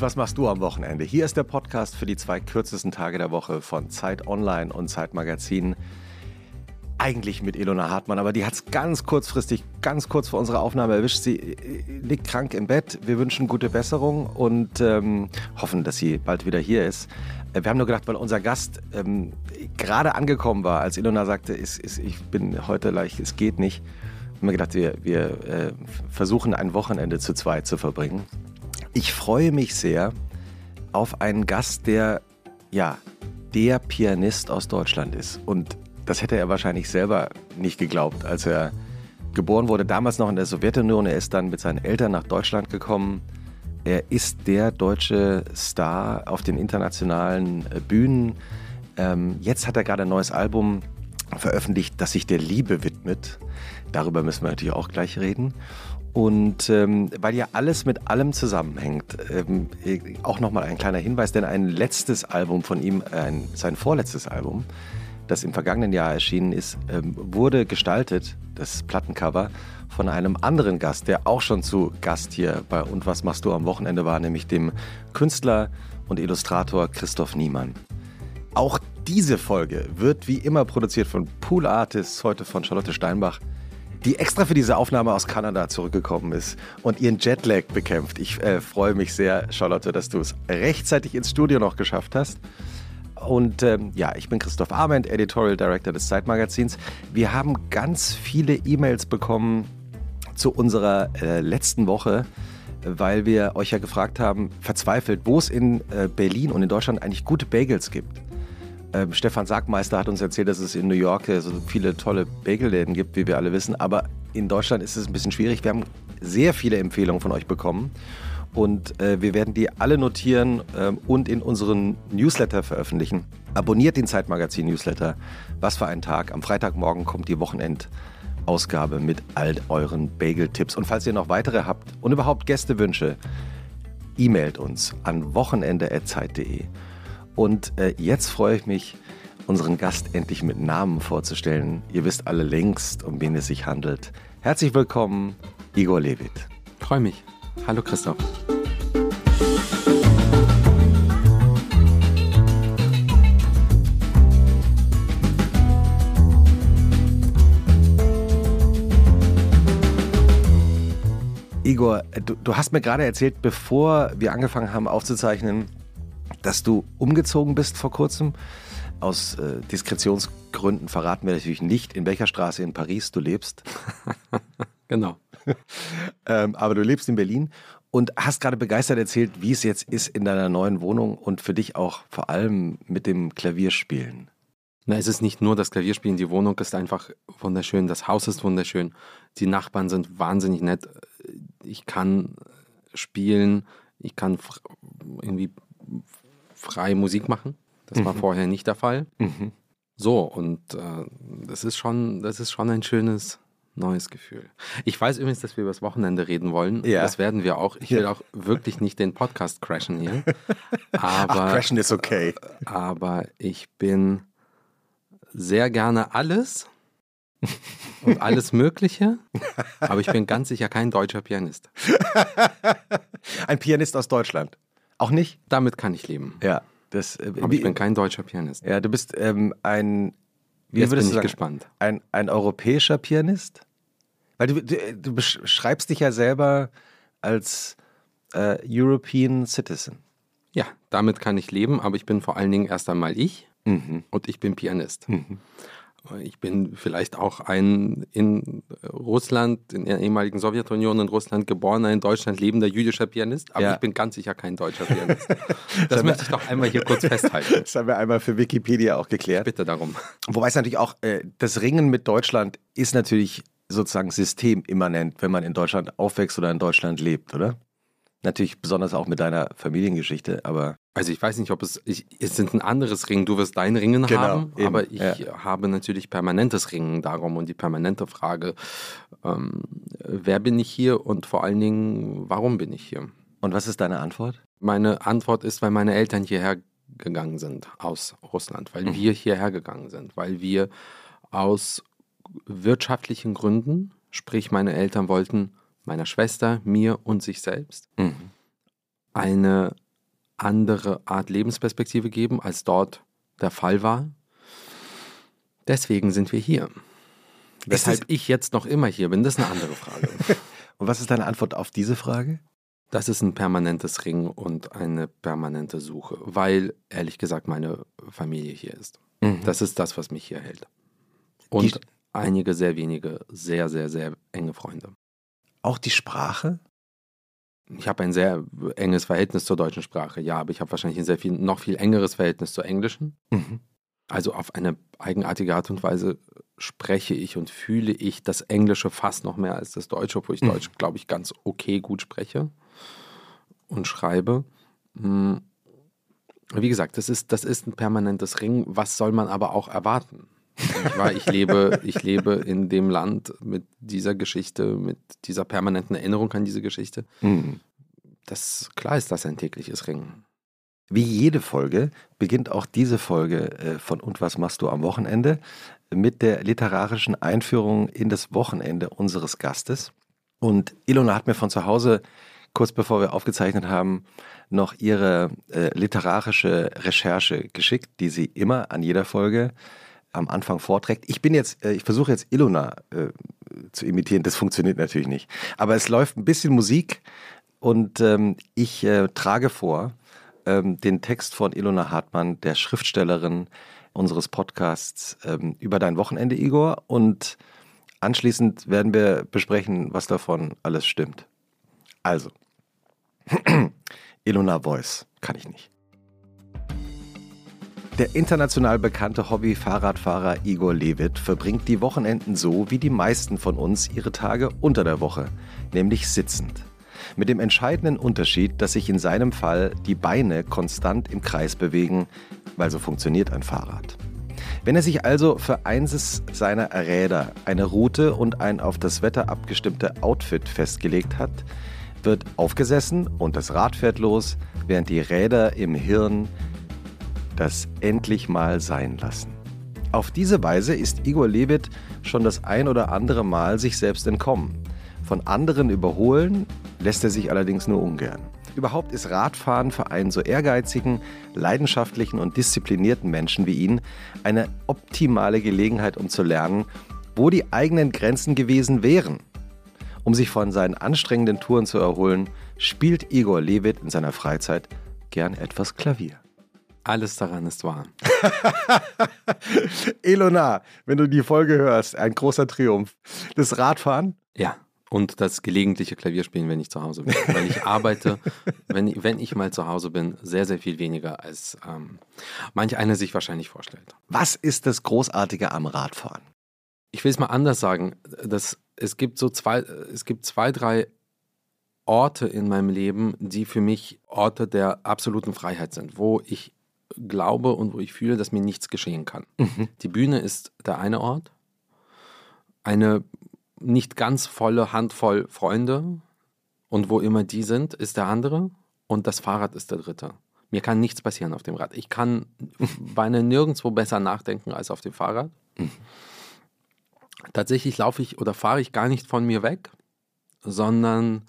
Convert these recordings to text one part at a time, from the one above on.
Was machst du am Wochenende? Hier ist der Podcast für die zwei kürzesten Tage der Woche von Zeit Online und Zeit Magazin. Eigentlich mit Ilona Hartmann, aber die hat es ganz kurzfristig, ganz kurz vor unserer Aufnahme erwischt. Sie äh, liegt krank im Bett. Wir wünschen gute Besserung und ähm, hoffen, dass sie bald wieder hier ist. Äh, wir haben nur gedacht, weil unser Gast ähm, gerade angekommen war, als Ilona sagte, ist, ist, ich bin heute leicht, es geht nicht, haben wir gedacht, wir, wir äh, versuchen ein Wochenende zu zweit zu verbringen. Ich freue mich sehr auf einen Gast, der ja der Pianist aus Deutschland ist. Und das hätte er wahrscheinlich selber nicht geglaubt, als er geboren wurde, damals noch in der Sowjetunion. Er ist dann mit seinen Eltern nach Deutschland gekommen. Er ist der deutsche Star auf den internationalen äh, Bühnen. Ähm, jetzt hat er gerade ein neues Album veröffentlicht, das sich der Liebe widmet. Darüber müssen wir natürlich auch gleich reden. Und ähm, weil ja alles mit allem zusammenhängt, ähm, auch nochmal ein kleiner Hinweis, denn ein letztes Album von ihm, ein, sein vorletztes Album, das im vergangenen Jahr erschienen ist, ähm, wurde gestaltet, das Plattencover, von einem anderen Gast, der auch schon zu Gast hier bei Und was machst du am Wochenende war, nämlich dem Künstler und Illustrator Christoph Niemann. Auch diese Folge wird wie immer produziert von Pool Artists, heute von Charlotte Steinbach die extra für diese Aufnahme aus Kanada zurückgekommen ist und ihren Jetlag bekämpft. Ich äh, freue mich sehr, Charlotte, dass du es rechtzeitig ins Studio noch geschafft hast. Und ähm, ja, ich bin Christoph Arment, Editorial Director des Zeitmagazins. Wir haben ganz viele E-Mails bekommen zu unserer äh, letzten Woche, weil wir euch ja gefragt haben, verzweifelt, wo es in äh, Berlin und in Deutschland eigentlich gute Bagels gibt. Ähm, Stefan Sagmeister hat uns erzählt, dass es in New York äh, so viele tolle Bagelläden gibt, wie wir alle wissen. Aber in Deutschland ist es ein bisschen schwierig. Wir haben sehr viele Empfehlungen von euch bekommen. Und äh, wir werden die alle notieren äh, und in unseren Newsletter veröffentlichen. Abonniert den Zeitmagazin-Newsletter. Was für ein Tag. Am Freitagmorgen kommt die Wochenendausgabe mit all euren Bagel-Tipps. Und falls ihr noch weitere habt und überhaupt Gästewünsche, e-mailt uns an wochenende.zeit.de. Und äh, jetzt freue ich mich, unseren Gast endlich mit Namen vorzustellen. Ihr wisst alle längst, um wen es sich handelt. Herzlich willkommen, Igor Levit. Freue mich. Hallo Christoph. Igor, du, du, hast mir gerade erzählt, bevor wir angefangen haben aufzuzeichnen, dass du umgezogen bist vor kurzem. Aus äh, Diskretionsgründen verraten wir natürlich nicht, in welcher Straße in Paris du lebst. genau. ähm, aber du lebst in Berlin und hast gerade begeistert erzählt, wie es jetzt ist in deiner neuen Wohnung und für dich auch vor allem mit dem Klavierspielen. Na, es ist nicht nur das Klavierspielen, die Wohnung ist einfach wunderschön, das Haus ist wunderschön, die Nachbarn sind wahnsinnig nett. Ich kann spielen, ich kann irgendwie frei Musik machen. Das mhm. war vorher nicht der Fall. Mhm. So, und äh, das ist schon, das ist schon ein schönes neues Gefühl. Ich weiß übrigens, dass wir über das Wochenende reden wollen. Ja. Das werden wir auch. Ich will ja. auch wirklich nicht den Podcast crashen hier. Aber, Ach, crashen ist okay. Aber ich bin sehr gerne alles und alles Mögliche, aber ich bin ganz sicher kein deutscher Pianist. Ein Pianist aus Deutschland. Auch nicht? Damit kann ich leben. Ja. Das, äh, Aber ich bin kein deutscher Pianist. Ja, du bist ähm, ein. Wie Jetzt bin ich sagen, gespannt. Ein, ein europäischer Pianist? Weil du, du, du beschreibst dich ja selber als äh, European Citizen. Ja, damit kann ich leben, aber ich bin vor allen Dingen erst einmal ich mhm. und ich bin Pianist. Mhm. Ich bin vielleicht auch ein in Russland, in der ehemaligen Sowjetunion in Russland geborener, in Deutschland lebender jüdischer Pianist, aber ja. ich bin ganz sicher kein deutscher Pianist. Das, möchte ich doch einmal hier kurz festhalten. Das haben wir einmal für Wikipedia auch geklärt. Bitte darum. Wobei es natürlich auch, äh, das Ringen mit Deutschland ist natürlich sozusagen systemimmanent, wenn man in Deutschland aufwächst oder in Deutschland lebt, oder? Natürlich besonders auch mit deiner Familiengeschichte, aber. Also ich weiß nicht, ob es, ich, es sind ein anderes Ringen. Du wirst dein Ringen genau, haben, eben, aber ich ja. habe natürlich permanentes Ringen darum und die permanente Frage, ähm, wer bin ich hier und vor allen Dingen, warum bin ich hier? Und was ist deine Antwort? Meine Antwort ist, weil meine Eltern hierher gegangen sind aus Russland, weil mhm. wir hierher gegangen sind, weil wir aus wirtschaftlichen Gründen, sprich meine Eltern wollten meiner Schwester, mir und sich selbst mhm. eine andere Art Lebensperspektive geben, als dort der Fall war. Deswegen sind wir hier. Weshalb ich jetzt noch immer hier bin, das ist eine andere Frage. Und was ist deine Antwort auf diese Frage? Das ist ein permanentes Ringen und eine permanente Suche, weil ehrlich gesagt meine Familie hier ist. Mhm. Das ist das, was mich hier hält. Und die, einige sehr wenige, sehr, sehr, sehr enge Freunde. Auch die Sprache? Ich habe ein sehr enges Verhältnis zur deutschen Sprache, ja, aber ich habe wahrscheinlich ein sehr viel, noch viel engeres Verhältnis zur englischen. Mhm. Also auf eine eigenartige Art und Weise spreche ich und fühle ich das Englische fast noch mehr als das Deutsche, obwohl ich mhm. Deutsch, glaube ich, ganz okay gut spreche und schreibe. Hm. Wie gesagt, das ist, das ist ein permanentes Ring. Was soll man aber auch erwarten? Ich, war, ich, lebe, ich lebe in dem Land mit dieser Geschichte, mit dieser permanenten Erinnerung an diese Geschichte. Mhm. Das, klar ist das ein tägliches Ringen. Wie jede Folge beginnt auch diese Folge äh, von Und was machst du am Wochenende mit der literarischen Einführung in das Wochenende unseres Gastes. Und Ilona hat mir von zu Hause, kurz bevor wir aufgezeichnet haben, noch ihre äh, literarische Recherche geschickt, die sie immer an jeder Folge am Anfang vorträgt. Ich bin jetzt, äh, ich versuche jetzt Ilona äh, zu imitieren, das funktioniert natürlich nicht. Aber es läuft ein bisschen Musik und ähm, ich äh, trage vor ähm, den Text von Ilona Hartmann, der Schriftstellerin unseres Podcasts, ähm, über dein Wochenende, Igor. Und anschließend werden wir besprechen, was davon alles stimmt. Also, Ilona Voice kann ich nicht. Der international bekannte Hobby-Fahrradfahrer Igor Levit verbringt die Wochenenden so wie die meisten von uns ihre Tage unter der Woche, nämlich sitzend. Mit dem entscheidenden Unterschied, dass sich in seinem Fall die Beine konstant im Kreis bewegen, weil so funktioniert ein Fahrrad. Wenn er sich also für eines seiner Räder eine Route und ein auf das Wetter abgestimmte Outfit festgelegt hat, wird aufgesessen und das Rad fährt los, während die Räder im Hirn das endlich mal sein lassen. Auf diese Weise ist Igor Levit schon das ein oder andere Mal sich selbst entkommen. Von anderen überholen lässt er sich allerdings nur ungern. Überhaupt ist Radfahren für einen so ehrgeizigen, leidenschaftlichen und disziplinierten Menschen wie ihn eine optimale Gelegenheit, um zu lernen, wo die eigenen Grenzen gewesen wären. Um sich von seinen anstrengenden Touren zu erholen, spielt Igor Levit in seiner Freizeit gern etwas Klavier. Alles daran ist wahr. Elona, wenn du die Folge hörst, ein großer Triumph. Das Radfahren? Ja. Und das gelegentliche Klavierspielen, wenn ich zu Hause bin. Weil ich arbeite, wenn, wenn ich mal zu Hause bin, sehr, sehr viel weniger, als ähm, manch einer sich wahrscheinlich vorstellt. Was ist das Großartige am Radfahren? Ich will es mal anders sagen. Das, es, gibt so zwei, es gibt zwei, drei Orte in meinem Leben, die für mich Orte der absoluten Freiheit sind, wo ich glaube und wo ich fühle, dass mir nichts geschehen kann. Mhm. Die Bühne ist der eine Ort, eine nicht ganz volle Handvoll Freunde und wo immer die sind, ist der andere und das Fahrrad ist der dritte. Mir kann nichts passieren auf dem Rad. Ich kann beinahe nirgendwo besser nachdenken als auf dem Fahrrad. Mhm. Tatsächlich laufe ich oder fahre ich gar nicht von mir weg, sondern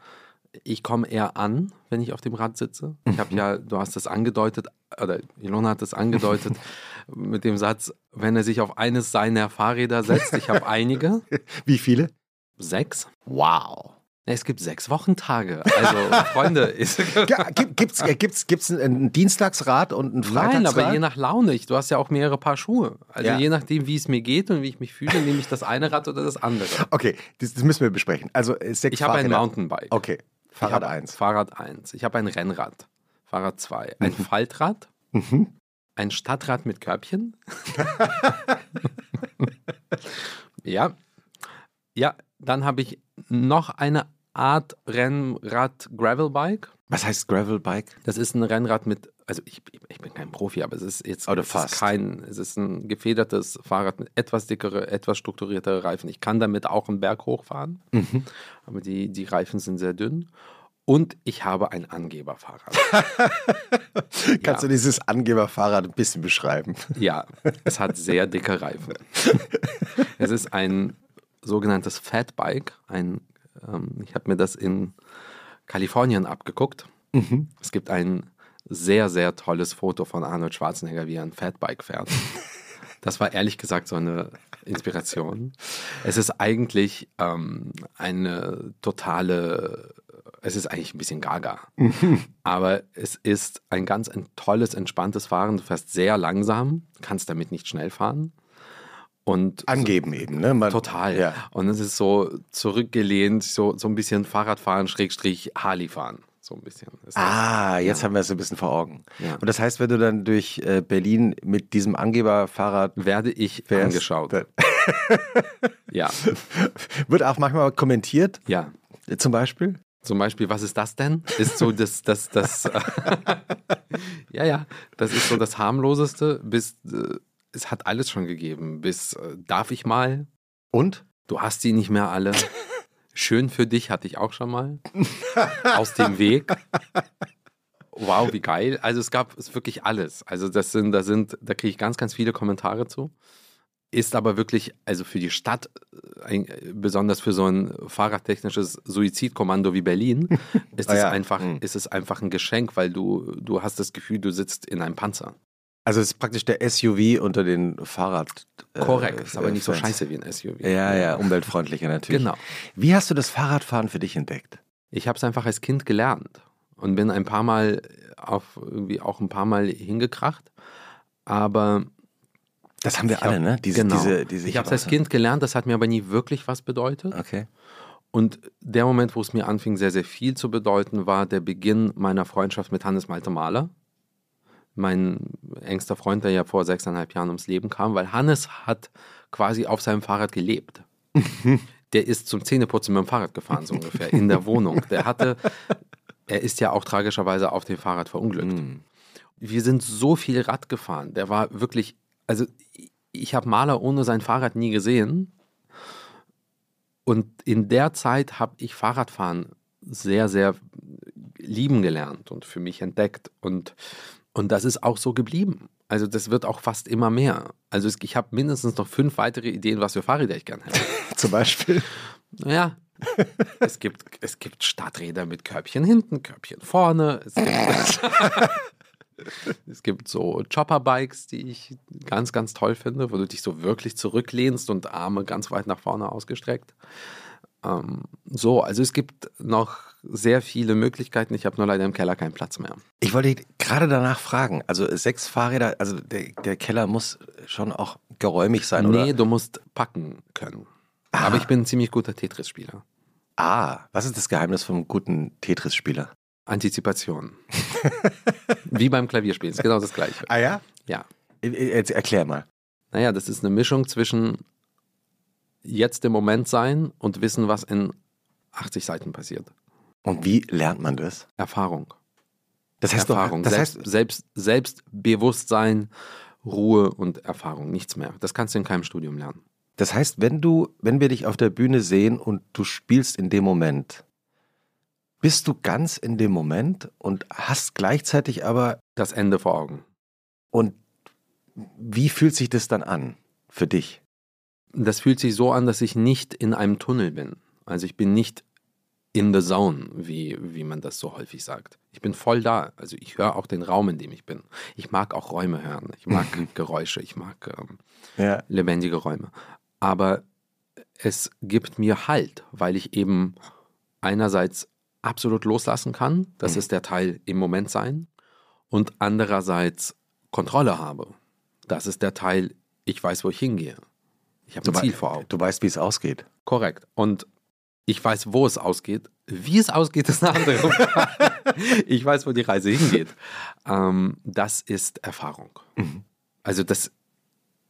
ich komme eher an, wenn ich auf dem Rad sitze. Ich habe ja, du hast das angedeutet, oder Ilona hat das angedeutet mit dem Satz, wenn er sich auf eines seiner Fahrräder setzt. Ich habe einige. Wie viele? Sechs. Wow. Es gibt sechs Wochentage. Also, Freunde. Gibt es gibt's, gibt's ein Dienstagsrad und ein Freitagsrad? Nein, aber je nach Laune. du hast ja auch mehrere Paar Schuhe. Also ja. je nachdem, wie es mir geht und wie ich mich fühle, nehme ich das eine Rad oder das andere. Okay, das, das müssen wir besprechen. Also äh, sechs Ich habe ein Mountainbike. Okay, Fahrrad 1. Fahrrad 1. Ich habe ein Rennrad. Fahrrad 2. Ein mhm. Faltrad. Mhm. Ein Stadtrad mit Körbchen. ja. Ja, dann habe ich noch eine Art Rennrad Gravelbike. Was heißt Gravelbike? Das ist ein Rennrad mit, also ich, ich bin kein Profi, aber es ist jetzt fast. Ist kein, es ist ein gefedertes Fahrrad mit etwas dickere, etwas strukturiertere Reifen. Ich kann damit auch einen Berg hochfahren, mhm. aber die, die Reifen sind sehr dünn. Und ich habe ein Angeberfahrrad. Kannst ja. du dieses Angeberfahrrad ein bisschen beschreiben? Ja, es hat sehr dicke Reifen. es ist ein sogenanntes Fatbike. Ein, ähm, ich habe mir das in Kalifornien abgeguckt. Mhm. Es gibt ein sehr, sehr tolles Foto von Arnold Schwarzenegger, wie er ein Fatbike fährt. Das war ehrlich gesagt so eine Inspiration. Es ist eigentlich ähm, eine totale, es ist eigentlich ein bisschen gaga. Aber es ist ein ganz ein tolles, entspanntes Fahren. Du fährst sehr langsam, kannst damit nicht schnell fahren. Und Angeben eben, ne? Man, Total. Ja. Und es ist so zurückgelehnt, so, so ein bisschen Fahrradfahren, Schrägstrich Harley fahren. So ein bisschen. Das- Ah, jetzt haben wir es ein bisschen vor Augen. Ja. Und das heißt, wenn du dann durch äh, Berlin mit diesem Angeberfahrrad Werde ich fährst, angeschaut. Ja. wird auch manchmal kommentiert, Ja. zum Beispiel. Zum Beispiel, was ist das denn? Ist so das, das, das, ja, ja, das ist so das harmloseste, bis, äh, es hat alles schon gegeben, bis, äh, darf ich mal? Und? Du hast sie nicht mehr alle. Schön für dich hatte ich auch schon mal. Aus dem Weg. Wow, wie geil. Also es gab es wirklich alles. Also das sind, da sind, da kriege ich ganz, ganz viele Kommentare zu. Ist aber wirklich, also für die Stadt, äh, ein, besonders für so ein fahrradtechnisches Suizidkommando wie Berlin, ist, Ah es ja. einfach, Mhm. ist es einfach ein Geschenk, weil du, du hast das Gefühl, du sitzt in einem Panzer. Also es ist praktisch der SUV unter den Fahrrad. äh, Korrekt, ist aber nicht so scheiße wie ein SUV. Ja, ja, umweltfreundlicher natürlich. Genau. Wie hast du das Fahrradfahren für dich entdeckt? Ich habe es einfach als Kind gelernt und bin ein paar Mal auf irgendwie auch ein paar Mal hingekracht. Aber Das haben wir alle, hab- ne? Diese, genau. diese, diese ich habe es als Kind gelernt, das hat mir aber nie wirklich was bedeutet. Okay. Und der Moment, wo es mir anfing, sehr, sehr viel zu bedeuten, war der Beginn meiner Freundschaft mit Hannes Malte Mahler. Mein engster Freund, der ja vor sechseinhalb Jahren ums Leben kam, weil Hannes hat quasi auf seinem Fahrrad gelebt. Der ist zum Zähneputzen mit dem Fahrrad gefahren, so ungefähr, in der Wohnung. Der hatte, er ist ja auch tragischerweise auf dem Fahrrad verunglückt. Mhm. Wir sind so viel Rad gefahren. Der war wirklich, also ich habe Maler ohne sein Fahrrad nie gesehen. Und in der Zeit habe ich Fahrradfahren sehr, sehr lieben gelernt und für mich entdeckt. Und, und das ist auch so geblieben. Also das wird auch fast immer mehr. Also ich habe mindestens noch fünf weitere Ideen, was für Fahrräder ich gerne hätte. Zum Beispiel. Naja, es gibt, es gibt Stadträder mit Körbchen hinten, Körbchen vorne. Es gibt, es gibt so Chopper-Bikes, die ich ganz, ganz toll finde, wo du dich so wirklich zurücklehnst und Arme ganz weit nach vorne ausgestreckt. Ähm, so, also es gibt noch sehr viele Möglichkeiten. Ich habe nur leider im Keller keinen Platz mehr. Ich wollte gerade danach fragen. Also sechs Fahrräder, also der, der Keller muss schon auch geräumig sein, nee, oder? du musst packen können. Aber ich bin ein ziemlich guter Tetris-Spieler. Ah, was ist das Geheimnis vom guten Tetris-Spieler? Antizipation. Wie beim Klavierspielen, ist genau das Gleiche. Ah ja? Ja. Jetzt erklär mal. Naja, das ist eine Mischung zwischen jetzt im Moment sein und wissen, was in 80 Seiten passiert. Und wie lernt man das? Erfahrung. Das heißt, Erfahrung. Doch, das selbst, heißt, selbst, Selbstbewusstsein, Ruhe und Erfahrung. Nichts mehr. Das kannst du in keinem Studium lernen. das heißt, wenn du, wenn wir dich auf der Bühne sehen und du spielst in dem Moment, bist du ganz in dem Moment und hast gleichzeitig aber Das Ende vor Augen. und wie fühlt sich das dann an für dich? Das fühlt sich so an, dass ich nicht in einem Tunnel bin. Also ich bin nicht in the zone, wie, wie man das so häufig sagt. Ich bin voll da. Also ich höre auch den Raum, in dem ich bin. Ich mag auch Räume hören. Ich mag Geräusche. Ich mag ähm, Ja. lebendige Räume. Aber es gibt mir Halt, weil ich eben einerseits absolut loslassen kann, das Mhm. ist der Teil im Moment sein, und andererseits Kontrolle habe. Das ist der Teil, ich weiß, wo ich hingehe. Ich habe ein Ziel vor Augen. Du weißt, wie es ausgeht. Korrekt. Und ich weiß, wo es ausgeht. Wie es ausgeht, ist eine andere Frage. ich weiß, wo die Reise hingeht. Ähm, das ist Erfahrung. Mhm. Also das,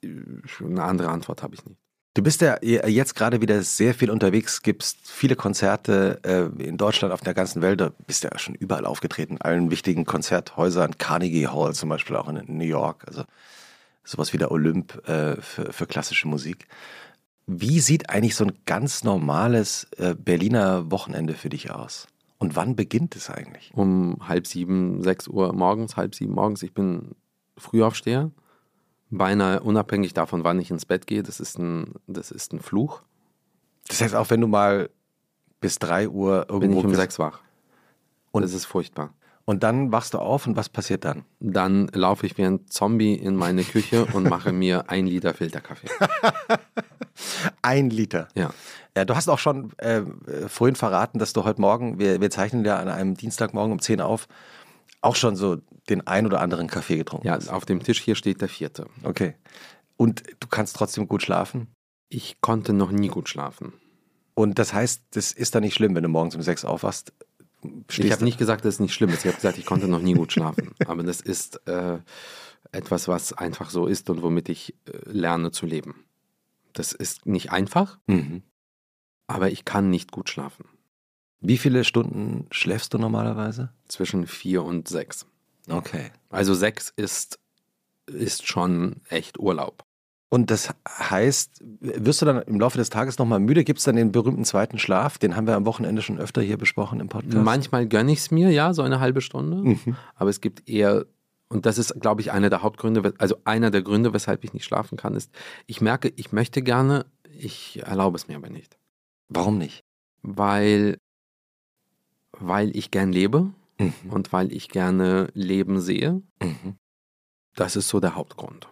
eine andere Antwort habe ich nicht. Du bist ja jetzt gerade wieder sehr viel unterwegs, gibst viele Konzerte äh, in Deutschland, auf der ganzen Welt. Du bist ja schon überall aufgetreten, in allen wichtigen Konzerthäusern, Carnegie Hall zum Beispiel auch in New York, also sowas wie der Olymp äh, für, für klassische Musik. Wie sieht eigentlich so ein ganz normales äh, Berliner Wochenende für dich aus? Und wann beginnt es eigentlich? um halb sieben, sechs Uhr morgens, halb sieben morgens. Ich bin Frühaufsteher, beinahe unabhängig davon, wann ich ins Bett gehe. Das ist ein, das ist ein Fluch. Das heißt, auch wenn du mal bis drei Uhr Bin irgendwo ich um bist sechs wach. Und- das ist furchtbar. Und dann wachst du auf und was passiert dann? Dann laufe ich wie ein Zombie in meine Küche und mache mir ein Liter Filterkaffee. Ein Liter. Ja. Ja, du hast auch schon äh, vorhin verraten, dass du heute Morgen, wir, wir zeichnen ja an einem Dienstagmorgen um 10 auf, auch schon so den ein oder anderen Kaffee getrunken Ja, hast. auf dem Tisch hier steht der vierte. Okay. Und du kannst trotzdem gut schlafen? Ich konnte noch nie gut schlafen. Und das heißt, das ist dann nicht schlimm, wenn du morgens um 6 aufwachst. Ich habe nicht gesagt, dass es nicht schlimm ist. Ich habe gesagt, ich konnte noch nie gut schlafen. Aber das ist äh, etwas, was einfach so ist und womit ich äh, lerne zu leben. Das ist nicht einfach, Mhm. aber ich kann nicht gut schlafen. Wie viele Stunden schläfst du normalerweise? Zwischen vier und sechs. Okay. Also sechs ist, ist schon echt Urlaub. Und das heißt, wirst du dann im Laufe des Tages nochmal müde? Gibt es dann den berühmten zweiten Schlaf? Den haben wir am Wochenende schon öfter hier besprochen im Podcast. Manchmal gönne ich es mir, ja, so eine halbe Stunde. Mhm. Aber es gibt eher, und das ist, glaube ich, einer der Hauptgründe, also einer der Gründe, weshalb ich nicht schlafen kann, ist, ich merke, ich möchte gerne, ich erlaube es mir aber nicht. Warum nicht? Weil, weil ich gern lebe Mhm. und weil ich gerne Leben sehe. Mhm. Das ist so der Hauptgrund.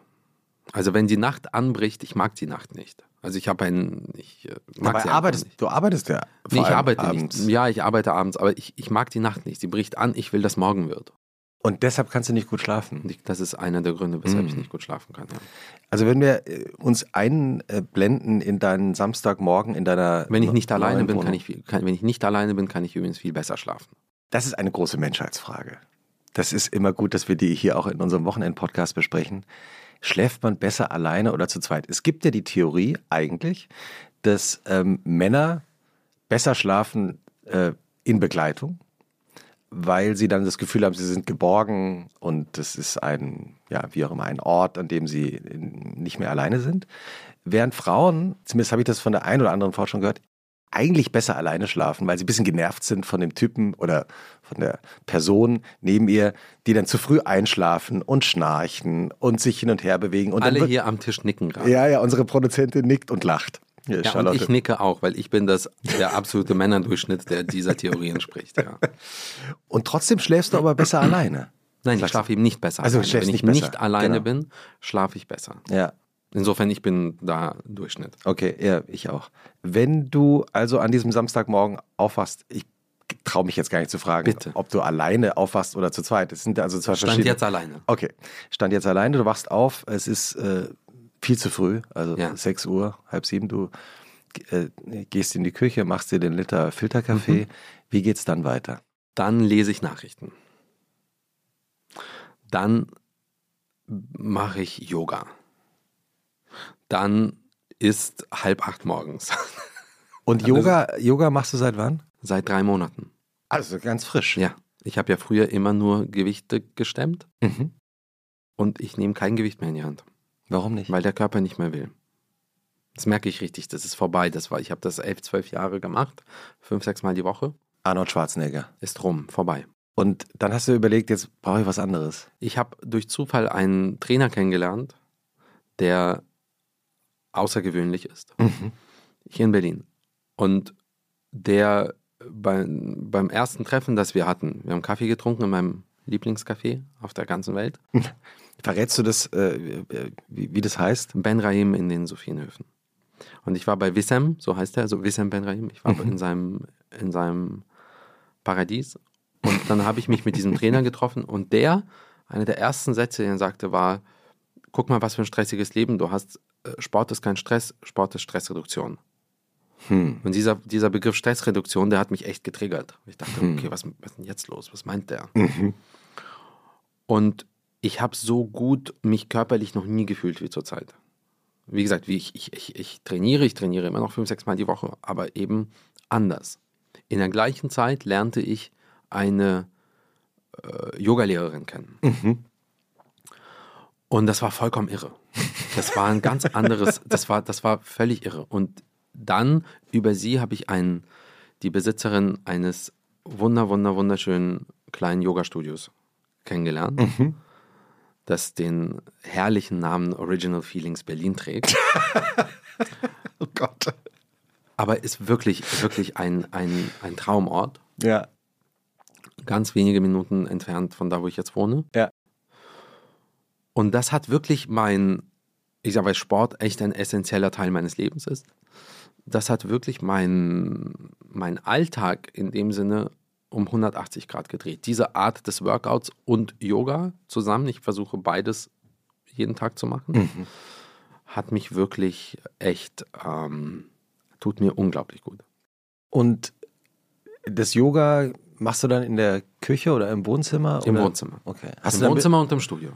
Also wenn die Nacht anbricht, ich mag die Nacht nicht. Also ich habe einen, ich äh, mag Dabei sie arbeitest nicht. du arbeitest ja. Nee, ich arbeite abends. nicht. Ja, ich arbeite abends, aber ich, ich mag die Nacht nicht. Sie bricht an, ich will, dass morgen wird. Und deshalb kannst du nicht gut schlafen. Ich, das ist einer der Gründe, weshalb ich Mhm. nicht gut schlafen kann. Ja. Also wenn wir äh, uns einblenden in deinen Samstagmorgen in deiner Wenn ich nicht alleine bin, kann ich, kann, wenn ich nicht alleine bin, kann ich übrigens viel besser schlafen. Das ist eine große Menschheitsfrage. Das ist immer gut, dass wir die hier auch in unserem Wochenend-Podcast besprechen. Schläft man besser alleine oder zu zweit? Es gibt ja die Theorie eigentlich, dass ähm, Männer besser schlafen äh, in Begleitung, weil sie dann das Gefühl haben, sie sind geborgen und das ist ein, ja, wie auch immer, ein Ort, an dem sie äh, nicht mehr alleine sind. Während Frauen, zumindest habe ich das von der einen oder anderen schon gehört, eigentlich besser alleine schlafen, weil sie ein bisschen genervt sind von dem Typen oder von der Person neben ihr, die dann zu früh einschlafen und schnarchen und sich hin und her bewegen. Und Alle hier am Tisch nicken gerade. Ja, ja, unsere Produzentin nickt und lacht. Hier, Ja, und ich nicke auch, weil ich bin das, der absolute Männerdurchschnitt, der dieser Theorie entspricht. Ja. Und trotzdem schläfst du aber besser alleine. Nein, ich schlafe eben nicht besser. Also, alleine. Wenn ich nicht nicht, alleine Genau. bin, schlafe ich besser. Ja, Insofern, ich bin da Durchschnitt. okay, ja, ich auch. Wenn du also an diesem Samstagmorgen aufwachst, ich traue mich jetzt gar nicht zu fragen, Bitte. ob du alleine aufwachst oder zu zweit. Es sind also zwei Stand verschiedene. jetzt alleine. Okay, stand jetzt alleine, du wachst auf, es ist äh, viel zu früh, also Ja. 6 Uhr, halb sieben, du äh, gehst in die Küche, machst dir den Liter Filterkaffee. Mhm. Wie geht's dann weiter? Dann lese ich Nachrichten. Dann mache ich Yoga. Dann ist halb acht morgens. Und Yoga, Yoga machst du seit wann? Seit drei Monaten. Also ganz frisch. Ja. Ich habe ja früher immer nur Gewichte gestemmt Mhm. und ich nehme kein Gewicht mehr in die Hand, Warum nicht? weil der Körper nicht mehr will. Das merke ich richtig, das ist vorbei. Das war, ich habe das elf, zwölf Jahre gemacht, fünf, sechs Mal die Woche. Arnold Schwarzenegger. Ist rum, vorbei. Und dann hast du überlegt, jetzt brauche ich was anderes. Ich habe durch Zufall einen Trainer kennengelernt, der außergewöhnlich ist. Mhm. Hier in Berlin. Und der bei, beim ersten Treffen, das wir hatten, wir haben Kaffee getrunken in meinem Lieblingscafé auf der ganzen Welt, Verrätst du das, äh, wie, wie das heißt? Ben Rahim in den Sophienhöfen. Und ich war bei Wissem, so heißt er, also Wissem Ben Rahim, ich war Mhm. in, seinem, in seinem Paradies. Und dann habe ich mich mit diesem Trainer getroffen und der, einer der ersten Sätze, den er sagte, war, guck mal, was für ein stressiges Leben du hast. Äh, Sport ist kein Stress, Sport ist Stressreduktion. Hm. Und dieser, dieser Begriff Stressreduktion, der hat mich echt getriggert. Ich dachte, Hm. okay, was, was ist denn jetzt los? Was meint der? Mhm. Und ich habe so gut mich körperlich noch nie gefühlt wie zurzeit. Wie gesagt, wie ich, ich, ich, ich trainiere, ich trainiere immer noch fünf, sechs Mal die Woche, aber eben anders. In der gleichen Zeit lernte ich eine äh, Yogalehrerin kennen. Mhm. Und das war vollkommen irre. Das war ein ganz anderes, das war, das war völlig irre. Und dann über sie habe ich einen, die Besitzerin eines wunder, wunder, wunderschönen kleinen Yoga-Studios kennengelernt, Mhm. das den herrlichen Namen Original Feelings Berlin trägt. Oh Gott. Aber ist wirklich, wirklich ein, ein, ein Traumort. Ja. ganz wenige Minuten entfernt von da, wo ich jetzt wohne. Ja. Und das hat wirklich mein, ich sage, weil Sport echt ein essentieller Teil meines Lebens ist. Das hat wirklich mein, mein Alltag in dem Sinne um 180 Grad gedreht. Diese Art des Workouts und Yoga zusammen, ich versuche beides jeden Tag zu machen, Mhm. hat mich wirklich echt, ähm, tut mir unglaublich gut. Und das Yoga machst du dann in der Küche oder im Wohnzimmer? Im oder? Wohnzimmer. Okay. Hast Im Wohnzimmer und im Studio.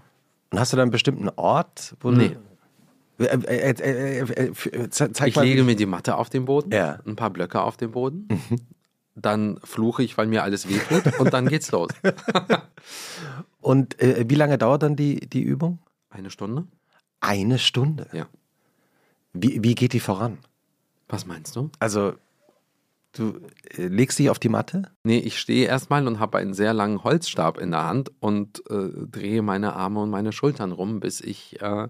Und hast du da einen bestimmten Ort? Wo Nee. Du, äh, äh, äh, äh, äh, ze- zeig Ich mal. lege mir die Matte auf den Boden, Ja. ein paar Blöcke auf den Boden, dann fluche ich, weil mir alles wehtut und dann geht's los. Und äh, wie lange dauert dann die, die Übung? Eine Stunde? Eine Stunde. Ja. Wie, wie geht die voran? Was meinst du? Also, du äh, legst dich auf die Matte? Nee, ich stehe erstmal und habe einen sehr langen Holzstab in der Hand und äh, drehe meine Arme und meine Schultern rum, bis ich äh,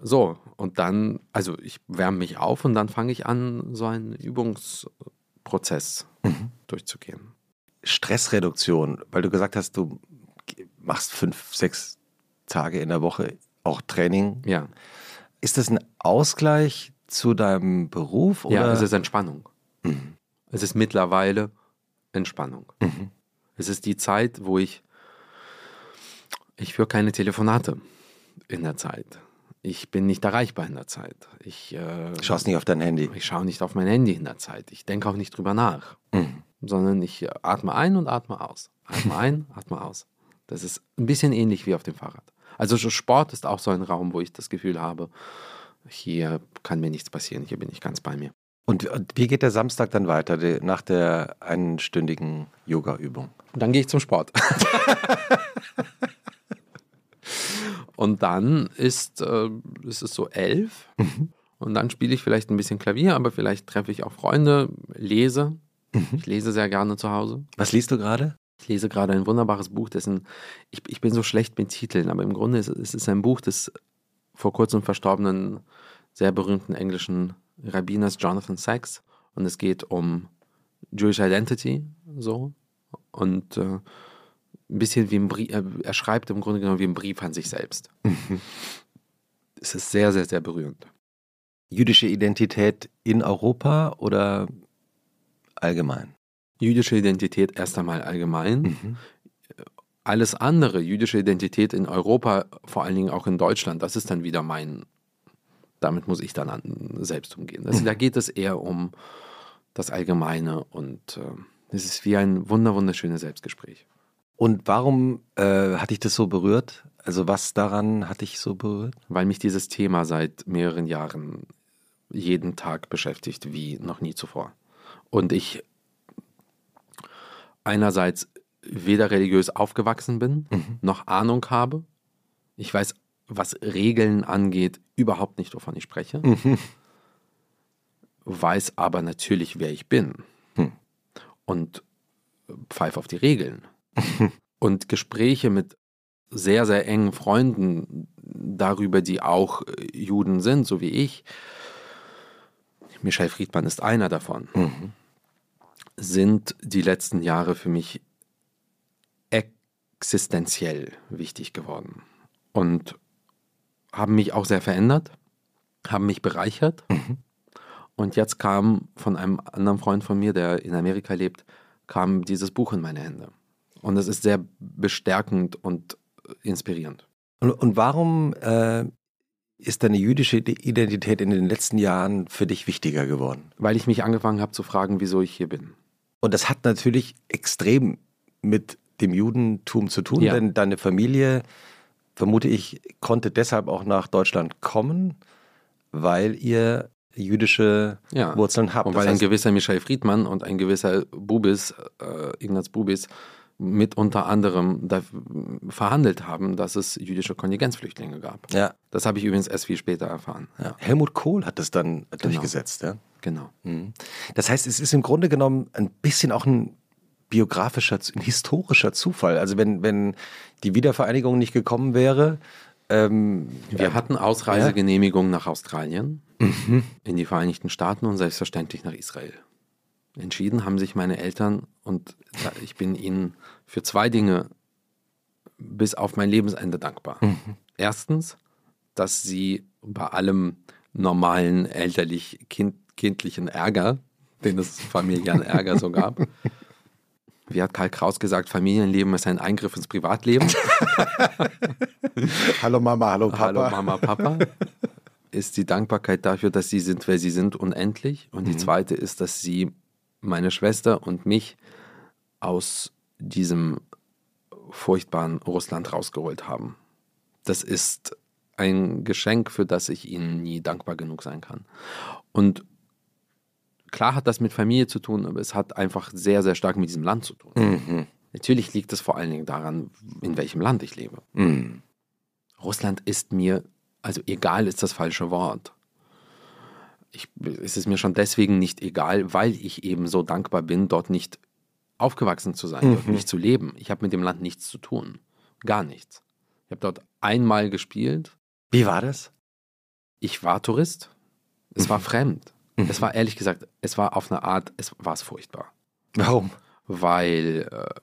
so und dann, also ich wärme mich auf und dann fange ich an, so einen Übungsprozess durchzugehen. Stressreduktion, weil du gesagt hast, du machst fünf, sechs Tage in der Woche auch Training. Ja, Ist das ein Ausgleich zu deinem Beruf? Oder? ja, es ist Entspannung. Es ist mittlerweile Entspannung. Mhm. Es ist die Zeit, wo ich, ich führe keine Telefonate in der Zeit. Ich bin nicht erreichbar in der Zeit. Ich, äh, Schaust nicht auf dein Handy. ich schaue nicht auf mein Handy in der Zeit. Ich denke auch nicht drüber nach, Mhm. sondern ich äh, atme ein und atme aus. Atme ein, atme aus. Das ist ein bisschen ähnlich wie auf dem Fahrrad. Also so Sport ist auch so ein Raum, wo ich das Gefühl habe, hier kann mir nichts passieren, hier bin ich ganz bei mir. Und, und wie geht der Samstag dann weiter, die, nach der einstündigen Yoga-Übung? Dann gehe ich zum Sport. und dann ist, äh, ist es so elf. Und dann spiele ich vielleicht ein bisschen Klavier, aber vielleicht treffe ich auch Freunde, lese. Ich lese sehr gerne zu Hause. Was liest du gerade? Ich lese gerade ein wunderbares Buch, dessen ich, ich bin so schlecht mit Titeln, aber im Grunde ist es ist ein Buch des vor kurzem verstorbenen, sehr berühmten englischen Rabbiners Jonathan Sachs. Und es geht um Jewish Identity, so. Und äh, ein bisschen wie ein Brief, er, er schreibt im Grunde genommen wie ein Brief an sich selbst. es ist sehr, sehr, sehr berührend. Jüdische Identität in Europa oder allgemein? Jüdische Identität erst einmal allgemein. Alles andere, jüdische Identität in Europa, vor allen Dingen auch in Deutschland, das ist dann wieder mein, damit muss ich dann an, selbst umgehen. Das, Da geht es eher um das Allgemeine und äh, es ist wie ein wunder, wunderschönes Selbstgespräch. Und warum äh, hat dich das so berührt? Also was daran hat dich so berührt? Weil mich dieses Thema seit mehreren Jahren jeden Tag beschäftigt, wie noch nie zuvor. Und ich einerseits weder religiös aufgewachsen bin, noch Ahnung habe. Ich weiß, was Regeln angeht, überhaupt nicht, wovon ich spreche. Weiß aber natürlich, wer ich bin. Hm. Und pfeife auf die Regeln. Und Gespräche mit sehr, sehr engen Freunden darüber, die auch äh, Juden sind, so wie ich. Michael Friedmann ist einer davon. Sind die letzten Jahre für mich existenziell wichtig geworden und haben mich auch sehr verändert, haben mich bereichert. Und jetzt kam von einem anderen Freund von mir, der in Amerika lebt, kam dieses Buch in meine Hände. Und es ist sehr bestärkend und inspirierend. Und, und warum äh, ist deine jüdische Identität in den letzten Jahren für dich wichtiger geworden? Weil ich mich angefangen habe zu fragen, wieso ich hier bin. Und das hat natürlich extrem mit dem Judentum zu tun, Ja. denn deine Familie, vermute ich, konnte deshalb auch nach Deutschland kommen, weil ihr jüdische Ja. Wurzeln habt. Und Das weil ein heißt, gewisser Michael Friedmann und ein gewisser Bubis, äh, Ignaz Bubis, mit unter anderem verhandelt haben, dass es jüdische Kontingenzflüchtlinge gab. ja, Das habe ich übrigens erst viel später erfahren. ja. Helmut Kohl hat das dann durchgesetzt. Ja? Genau. Mhm. Das heißt, es ist im Grunde genommen ein bisschen auch ein biografischer, ein historischer Zufall. Also wenn, wenn die Wiedervereinigung nicht gekommen wäre, ähm, Wir hatten Ausreisegenehmigung nach Australien, in die Vereinigten Staaten und selbstverständlich nach Israel. Entschieden haben sich meine Eltern und ich bin ihnen für zwei Dinge bis auf mein Lebensende dankbar. Mhm. Erstens, dass sie bei allem normalen elterlich-kindlichen Ärger, den es familiären Ärger so gab, wie hat Karl Kraus gesagt, Familienleben ist ein Eingriff ins Privatleben. hallo Mama, hallo Papa. Hallo Mama, Papa. Ist die Dankbarkeit dafür, dass sie sind, wer sie sind, unendlich. Und die mhm. zweite ist, dass sie meine Schwester und mich aus diesem furchtbaren Russland rausgeholt haben. Das ist ein Geschenk, für das ich ihnen nie dankbar genug sein kann. Und klar hat das mit Familie zu tun, aber es hat einfach sehr, sehr stark mit diesem Land zu tun. Mhm. Natürlich liegt es vor allen Dingen daran, in welchem Land ich lebe. Mhm. Russland ist mir, also egal ist das falsche Wort. Ich, es ist mir schon deswegen nicht egal, weil ich eben so dankbar bin, dort nicht aufgewachsen zu sein, mhm. dort nicht zu leben. Ich habe mit dem Land nichts zu tun. Gar nichts. Ich habe dort einmal gespielt. Wie war das? Ich war Tourist. Es war mhm. Es war ehrlich gesagt, es war auf eine Art, es war es furchtbar. Warum? Weil äh,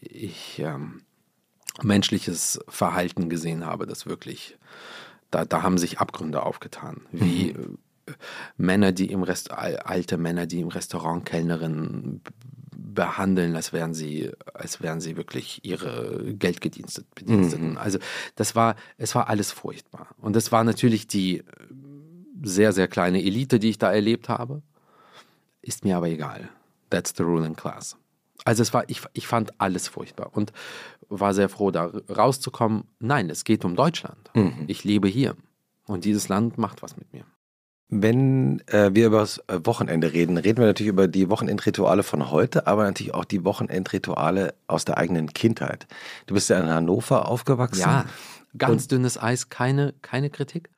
ich ähm, menschliches Verhalten gesehen habe, das wirklich, da, da haben sich Abgründe aufgetan. Wie mhm. äh, Männer, die im Rest, alte Männer, die im Restaurant Kellnerinnen behandeln, als wären sie, als wären sie wirklich ihre Geldgediensteten. Mhm. Also das war, es war alles furchtbar. Und das war natürlich die sehr, sehr kleine Elite, die ich da erlebt habe. Ist mir aber egal. That's the ruling class. Also es war, ich, ich fand alles furchtbar und war sehr froh, da rauszukommen. Nein, es geht um Deutschland. Mhm. Ich lebe hier. Und dieses Land macht was mit mir. Wenn äh, wir über das äh, Wochenende reden, reden wir natürlich über die Wochenendrituale von heute, aber natürlich auch die Wochenendrituale aus der eigenen Kindheit. Du bist ja in Hannover aufgewachsen. Ja, ganz dünnes Eis, keine, keine Kritik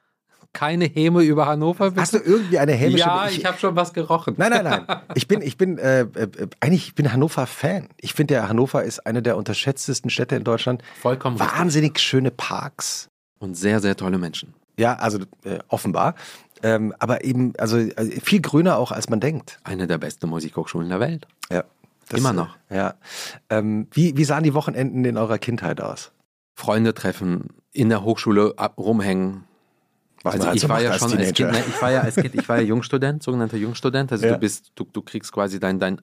keine Häme über Hannover bist? Hast du irgendwie eine Häme? Ja, ich, ich habe schon was gerochen. Nein, nein, nein. Ich bin, ich bin, äh, äh, eigentlich, ich bin Hannover-Fan. Ich finde, ja, Hannover ist eine der unterschätztesten Städte in Deutschland. Vollkommen. Wahnsinnig richtig. schöne Parks. Und sehr, sehr tolle Menschen. Ja, also äh, offenbar. Ähm, aber eben, also äh, viel grüner auch, als man denkt. Eine der besten Musikhochschulen der Welt. Ja. Das, Immer noch. Ja. Ähm, wie, wie sahen die Wochenenden in eurer Kindheit aus? Freunde treffen, in der Hochschule rumhängen, was also ich so war ja schon als Kind, ich war ja als Kind, ich war ja Jungstudent, sogenannter Jungstudent. Also ja. du bist, du, du kriegst quasi dein, dein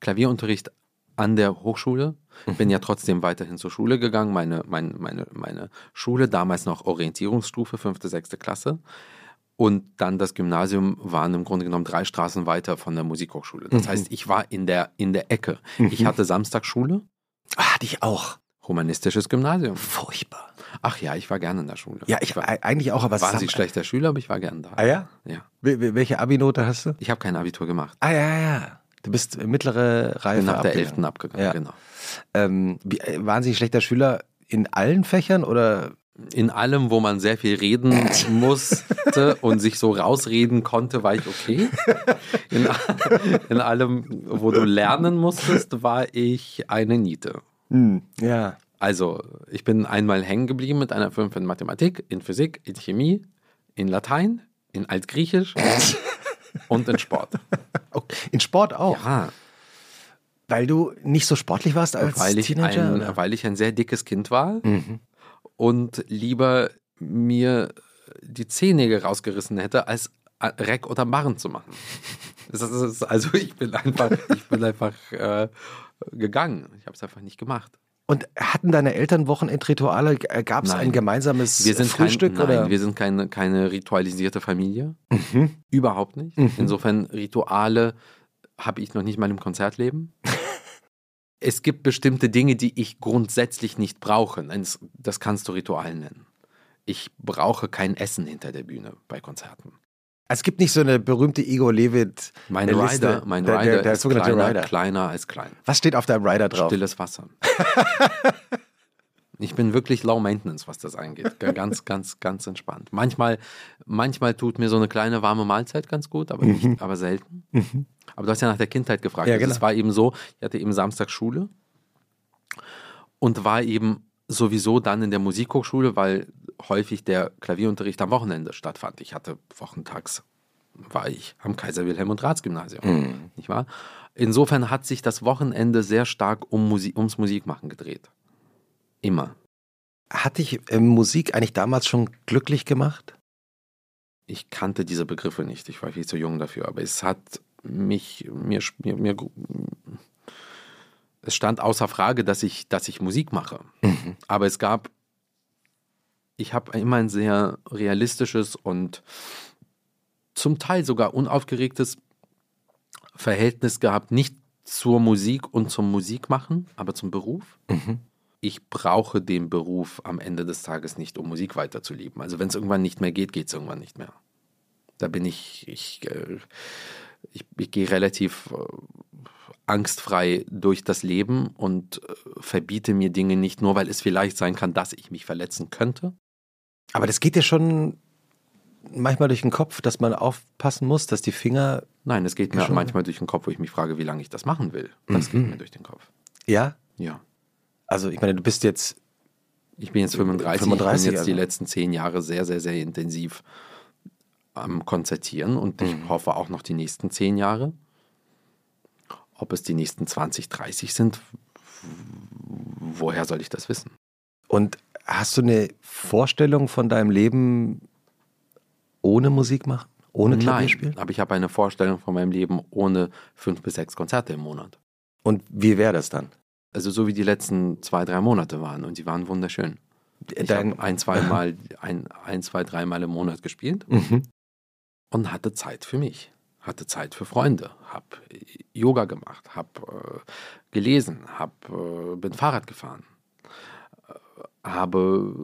Klavierunterricht an der Hochschule. Ich bin ja trotzdem weiterhin zur Schule gegangen. Meine, meine, meine, meine Schule, damals noch Orientierungsstufe, fünfte, sechste Klasse. Und dann das Gymnasium waren im Grunde genommen drei Straßen weiter von der Musikhochschule. Das mhm. heißt, ich war in der, in der Ecke. Mhm. Ich hatte Samstagsschule. Ah, hatte ich auch. Humanistisches Gymnasium. Furchtbar. Ach ja, ich war gerne in der Schule. Ja, ich war eigentlich auch, aber war sie schlechter Schüler, aber ich war gerne da. Ah ja? Ja. Welche Abi-Note hast du? Ich habe kein Abitur gemacht. Ah ja, ja. Du bist mittlere Reife. Bin nach der 11. abgegangen, ja. genau. Ähm, äh, waren Sie schlechter Schüler in allen Fächern oder? In allem, wo man sehr viel reden musste und sich so rausreden konnte, war ich okay. In, in allem, wo du lernen musstest, war ich eine Niete. Hm, ja. Also, ich bin einmal hängen geblieben mit einer 5 in Mathematik, in Physik, in Chemie, in Latein, in Altgriechisch und in Sport. In Sport auch? Ja. Weil du nicht so sportlich warst als weil ich Teenager? Ein, weil ich ein sehr dickes Kind war mhm. und lieber mir die Zehennägel rausgerissen hätte, als Reck oder Barren zu machen. Also ich bin einfach, ich bin einfach äh, gegangen. Ich habe es einfach nicht gemacht. Und hatten deine Eltern Wochenendrituale? Gab es ein gemeinsames wir sind Frühstück? Kein, nein, wir sind keine, keine ritualisierte Familie. Mhm. Überhaupt nicht. Mhm. Insofern Rituale habe ich noch nicht mal im Konzertleben. es gibt bestimmte Dinge, die ich grundsätzlich nicht brauche. Das kannst du Ritual nennen. Ich brauche kein Essen hinter der Bühne bei Konzerten. Es gibt nicht so eine berühmte Igor Levit. Mein Rider, mein Rider der, der, der ist sogenannte kleiner, Rider. kleiner als klein. Was steht auf deinem Rider drauf? Stilles Wasser. ich bin wirklich low maintenance, was das angeht. Ganz, ganz, ganz entspannt. Manchmal, manchmal tut mir so eine kleine warme Mahlzeit ganz gut, aber, nicht, mhm. aber selten. Mhm. Aber du hast ja nach der Kindheit gefragt. Ja, genau. Es war eben so, ich hatte eben Samstag Schule und war eben sowieso dann in der Musikhochschule, weil häufig der Klavierunterricht am Wochenende stattfand. Ich hatte wochentags war ich am Kaiser Wilhelm und Ratsgymnasium. Nicht wahr? Insofern hat sich das Wochenende sehr stark um Musik, ums Musikmachen gedreht. Immer. Hat dich äh, Musik eigentlich damals schon glücklich gemacht? Ich kannte diese Begriffe nicht, ich war viel zu jung dafür, aber es hat mich, mir, mir, mir es stand außer Frage, dass ich, dass ich Musik mache. Aber es gab, ich habe immer ein sehr realistisches und zum Teil sogar unaufgeregtes Verhältnis gehabt, nicht zur Musik und zum Musikmachen, aber zum Beruf. Ich brauche den Beruf am Ende des Tages nicht, um Musik weiterzuleben. Also wenn es irgendwann nicht mehr geht, geht es irgendwann nicht mehr. Da bin ich, ich, äh, ich, ich gehe relativ äh, angstfrei durch das Leben und äh, verbiete mir Dinge nicht nur, weil es vielleicht sein kann, dass ich mich verletzen könnte. Aber das geht dir schon manchmal durch den Kopf, dass man aufpassen muss, dass die Finger. Nein, es geht mir Schon. manchmal durch den Kopf, wo ich mich frage, wie lange ich das machen will. Das geht mir durch den Kopf. Ja? Ja. Also, ich meine, du bist jetzt. Ich bin jetzt 35, 35, ich bin jetzt die also. letzten zehn Jahre sehr, sehr, sehr intensiv am Konzertieren und ich hoffe auch noch die nächsten zehn Jahre. Ob es die nächsten 20, 30 sind, woher soll ich das wissen? Und hast du eine Vorstellung von deinem Leben ohne Musik machen? Ohne Klavierspielen? Nein, aber ich habe eine Vorstellung von meinem Leben ohne fünf bis sechs Konzerte im Monat. Und wie wäre das dann? Also so wie die letzten zwei, drei Monate waren und die waren wunderschön. Ich habe ein, zwei Mal, ein, ein, zwei, dreimal im Monat gespielt Mhm. und hatte Zeit für mich, hatte Zeit für Freunde, habe Yoga gemacht, habe äh, gelesen, hab, äh, bin Fahrrad gefahren, äh, habe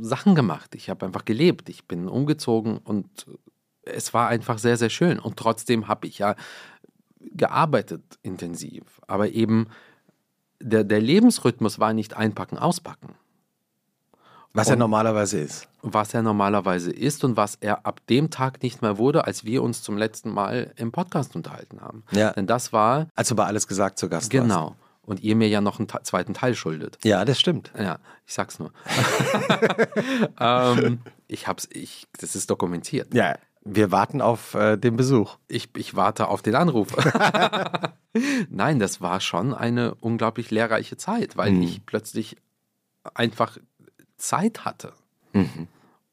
Sachen gemacht. Ich habe einfach gelebt. Ich bin umgezogen und es war einfach sehr, sehr schön. Und trotzdem habe ich ja gearbeitet intensiv. Aber eben der, der Lebensrhythmus war nicht einpacken, auspacken. Was Und- normalerweise ist. was er normalerweise ist und was er ab dem Tag nicht mehr wurde, als wir uns zum letzten Mal im Podcast unterhalten haben. Ja. Denn das war, Als du bei alles gesagt zu Gast warst. Und ihr mir ja noch einen zweiten Teil schuldet. Ja, das stimmt. Ja, ich sag's nur. ähm, ich hab's, ich, das ist dokumentiert. Ja, wir warten auf äh, den Besuch. Ich, ich warte auf den Anruf. Nein, das war schon eine unglaublich lehrreiche Zeit, weil ich plötzlich einfach Zeit hatte.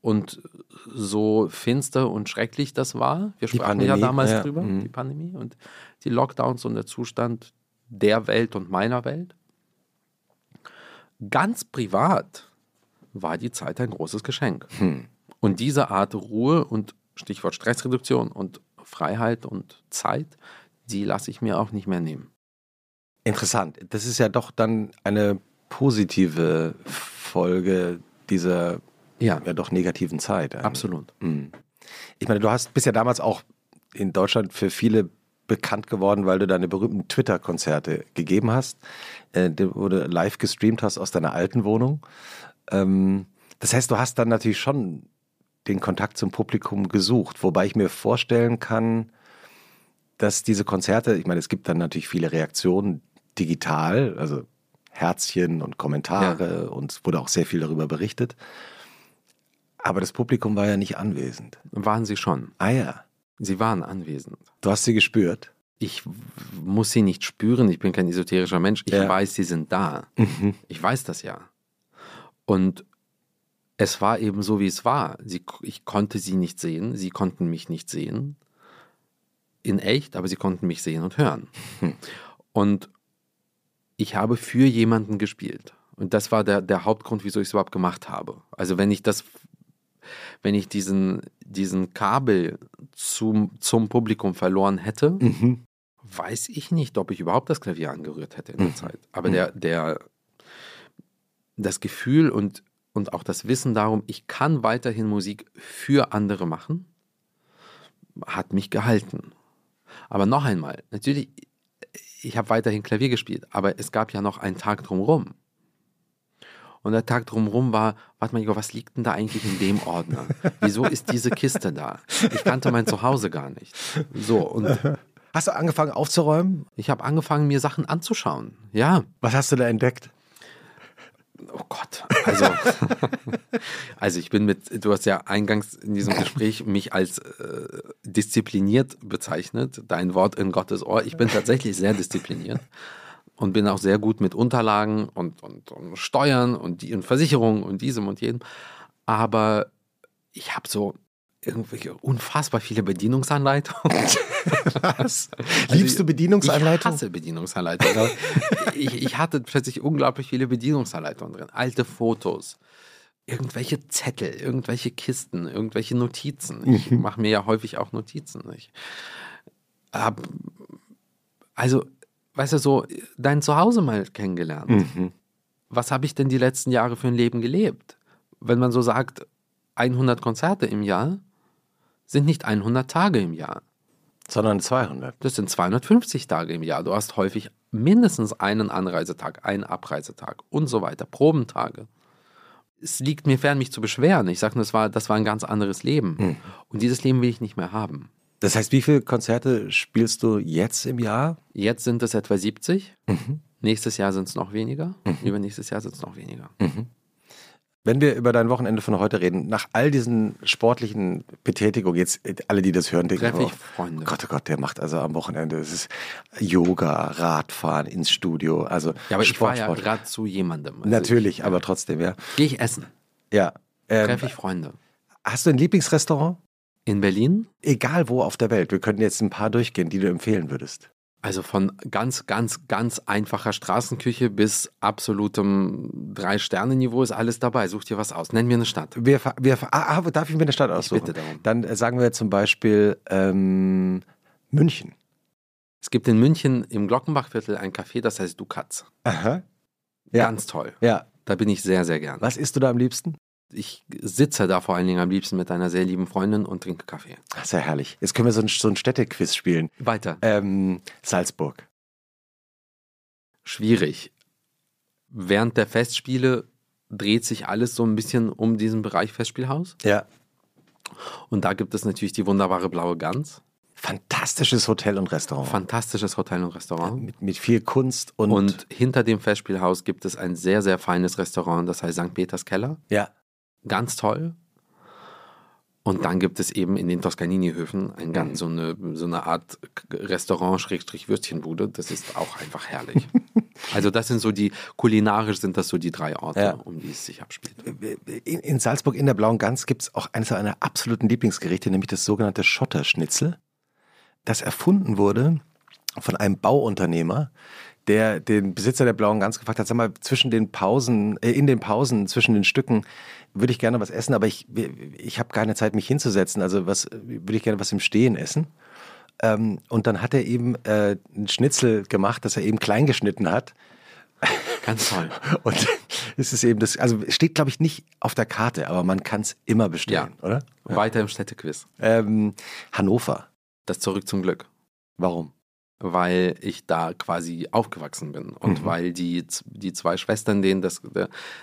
Und so finster und schrecklich das war, wir sprachen ja Pandemie, damals ja. drüber, Mhm. die Pandemie und die Lockdowns und der Zustand der Welt und meiner Welt. Ganz privat war die Zeit ein großes Geschenk. Und diese Art Ruhe und Stichwort Stressreduktion und Freiheit und Zeit, die lasse ich mir auch nicht mehr nehmen. Interessant. Das ist ja doch dann eine positive Folge dieser Ja, ja doch negativen Zeit. eigentlich. absolut. Mhm. Ich meine, du hast bist ja damals auch in Deutschland für viele bekannt geworden, weil du deine berühmten Twitter-Konzerte gegeben hast, äh, wo du live gestreamt hast aus deiner alten Wohnung. Ähm, das heißt, du hast dann natürlich schon den Kontakt zum Publikum gesucht, wobei ich mir vorstellen kann, dass diese Konzerte, ich meine, es gibt dann natürlich viele Reaktionen digital, also Herzchen und Kommentare und es wurde auch sehr viel darüber berichtet. Aber das Publikum war ja nicht anwesend. Waren sie schon. Ah ja, Sie waren anwesend. du hast sie gespürt. Ich muss sie nicht spüren, ich bin kein esoterischer Mensch. Ich Ja. weiß, sie sind da. Ich weiß das ja. Und es war eben so, wie es war. Sie, ich konnte sie nicht sehen, sie konnten mich nicht sehen. In echt, aber sie konnten mich sehen und hören. Und ich habe für jemanden gespielt. Und das war der, der Hauptgrund, wieso ich es überhaupt gemacht habe. Also wenn ich das, wenn ich diesen, diesen Kabel zum, zum Publikum verloren hätte, weiß ich nicht, ob ich überhaupt das Klavier angerührt hätte in der Zeit. Aber der, der, das Gefühl und, und auch das Wissen darum, ich kann weiterhin Musik für andere machen, hat mich gehalten. Aber noch einmal, natürlich, ich habe weiterhin Klavier gespielt, aber es gab ja noch einen Tag drumherum. Und der Tag drumherum war, warte mal, Igor, was liegt denn da eigentlich in dem Ordner? Wieso ist diese Kiste da? Ich kannte mein Zuhause gar nicht. So, und Hast du angefangen aufzuräumen? ich habe angefangen, mir Sachen anzuschauen. Ja, Was hast du da entdeckt? Oh Gott, also, also ich bin mit, du hast ja eingangs in diesem Gespräch mich als äh, diszipliniert bezeichnet, dein Wort in Gottes Ohr. Ich bin tatsächlich sehr diszipliniert und bin auch sehr gut mit Unterlagen und, und, und Steuern und, die, und Versicherungen und diesem und jenem. Aber ich habe so irgendwelche unfassbar viele Bedienungsanleitungen. Was? Liebst du Bedienungsanleitungen? Ich hasse Bedienungsanleitungen. ich, ich hatte plötzlich unglaublich viele Bedienungsanleitungen drin. Alte Fotos, irgendwelche Zettel, irgendwelche Kisten, irgendwelche Notizen. Ich mhm. mache mir ja häufig auch Notizen. Ich hab, also, weißt du, so dein Zuhause mal kennengelernt. Mhm. Was habe ich denn die letzten Jahre für ein Leben gelebt? Wenn man so sagt, 100 Konzerte im Jahr, sind nicht 100 Tage im Jahr. Sondern 200. Das sind 250 Tage im Jahr. Du hast häufig mindestens einen Anreisetag, einen Abreisetag und so weiter, Probentage. Es liegt mir fern, mich zu beschweren. Ich sage nur, das war, das war ein ganz anderes Leben. Mhm. Und dieses Leben will ich nicht mehr haben. Das heißt, wie viele Konzerte spielst du jetzt im Jahr? Jetzt sind es etwa 70. Mhm. Nächstes Jahr sind es noch weniger. Mhm. Übernächstes Jahr sind es noch weniger. Mhm. Wenn wir über dein Wochenende von heute reden, nach all diesen sportlichen Betätigungen, jetzt alle, die das hören, denken, oh, Freunde. Gott, oh Gott, der macht also am Wochenende, es ist Yoga, Radfahren ins Studio, also Ja, aber Sport, ich war ja gerade zu jemandem. Also Natürlich, ich, aber trotzdem, ja. Gehe ich essen. Ja. Ähm, Treffe ich Freunde. Hast du ein Lieblingsrestaurant? In Berlin? Egal wo auf der Welt. Wir könnten jetzt ein paar durchgehen, die du empfehlen würdest. Also von ganz, ganz, ganz einfacher Straßenküche bis absolutem Drei-Sterne-Niveau ist alles dabei. Such dir was aus. Nenn mir eine Stadt. Wir, wir, ah, ah, darf ich mir eine Stadt aussuchen? Ich bitte darum. Dann sagen wir zum Beispiel ähm, München. Es gibt in München im Glockenbachviertel ein Café, das heißt Dukatz. Aha. Ja. Ganz toll. Ja. Da bin ich sehr, sehr gern. Was isst du da am liebsten? Ich sitze da vor allen Dingen am liebsten mit einer sehr lieben Freundin und trinke Kaffee. Das ist ja herrlich. Jetzt können wir so ein, so ein Städtequiz spielen. Weiter. Ähm, Salzburg. Schwierig. Während der Festspiele dreht sich alles so ein bisschen um diesen Bereich Festspielhaus. Ja. Und da gibt es natürlich die wunderbare Blaue Gans. Fantastisches Hotel und Restaurant. Fantastisches Hotel und Restaurant. Mit, mit, viel Kunst und. Und hinter dem Festspielhaus gibt es ein sehr, sehr feines Restaurant, das heißt St. Peters Keller. Ja ganz toll. Und dann gibt es eben in den Toscanini-Höfen ein ganz, so, eine, so eine Art Restaurant-Würstchenbude. Das ist auch einfach herrlich. also das sind so die, kulinarisch sind das so die drei Orte, ja. um die es sich abspielt. In, in Salzburg in der Blauen Gans gibt es auch eines seiner absoluten Lieblingsgerichte, nämlich das sogenannte Schotterschnitzel, das erfunden wurde von einem Bauunternehmer, der den Besitzer der Blauen Gans gefragt hat, sag mal, zwischen den Pausen, äh, in den Pausen, zwischen den Stücken, würde ich gerne was essen, aber ich, ich habe keine Zeit, mich hinzusetzen. Also was würde ich gerne was im Stehen essen. Ähm, und dann hat er eben äh, ein Schnitzel gemacht, das er eben klein geschnitten hat. Ganz toll. Und es ist eben das, also steht, glaube ich, nicht auf der Karte, aber man kann es immer bestellen, ja. oder? Weiter im Städtequiz. Ähm, Hannover. Das Zurück zum Glück. Warum? Weil ich da quasi aufgewachsen bin und mhm. weil die, die zwei Schwestern, denen das,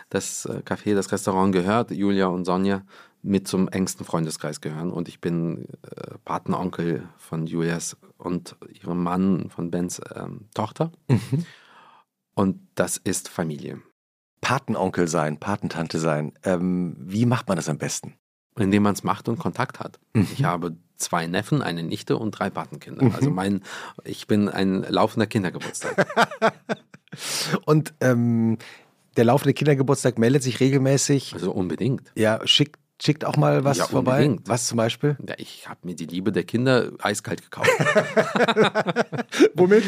das äh, Café, das Restaurant gehört, Julia und Sonja, mit zum engsten Freundeskreis gehören. Und ich bin äh, Patenonkel von Julias und ihrem Mann, von Bens ähm, Tochter. Mhm. Und das ist Familie. Patenonkel sein, Patentante sein. Ähm, wie macht man das am besten? Indem man es macht und Kontakt hat. Mhm. Ich habe zwei Neffen, eine Nichte und drei Patenkinder. Mhm. Also mein, ich bin ein laufender Kindergeburtstag. und ähm, der laufende Kindergeburtstag meldet sich regelmäßig. Also unbedingt. Ja, schickt schickt auch mal was ja, vorbei. Unbedingt. Was zum Beispiel? Ja, ich habe mir die Liebe der Kinder eiskalt gekauft. Womit?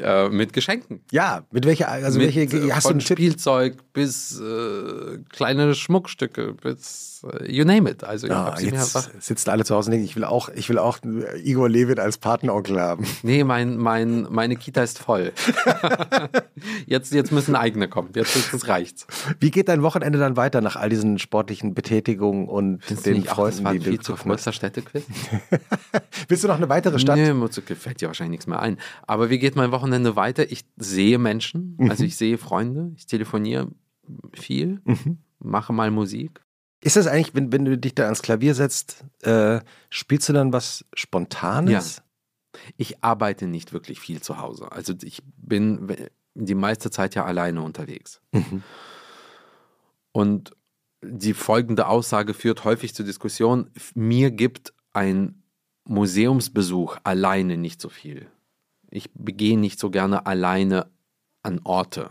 Äh, mit Geschenken. Ja, mit welcher, also mit, welche, hast von du Spielzeug bis äh, kleine Schmuckstücke bis äh, you name it. Also ja, jetzt sitzen alle zu Hause und denken, ich will auch, ich will auch Igor Levit als Patenonkel haben. Nee, mein, mein, meine Kita ist voll. jetzt, jetzt müssen eigene kommen. Jetzt, jetzt reicht's. Wie geht dein Wochenende dann weiter nach all diesen sportlichen Betätigungen und Findest den Freunden, die viel zu Städtequiz? Willst du noch eine weitere Stadt? Nee, fällt dir wahrscheinlich nichts mehr ein. Aber wie geht mein Wochenende weiter? Ich sehe Menschen, also mhm. ich sehe Freunde, ich telefoniere viel, mhm. mache mal Musik, ist das eigentlich, wenn, wenn du dich da ans Klavier setzt, äh, spielst du dann was Spontanes? Ja. Ich arbeite nicht wirklich viel zu Hause. Also ich bin die meiste Zeit ja alleine unterwegs. Mhm. Und die folgende Aussage führt häufig zur Diskussion, mir gibt ein Museumsbesuch alleine nicht so viel. Ich begehe nicht so gerne alleine an Orte.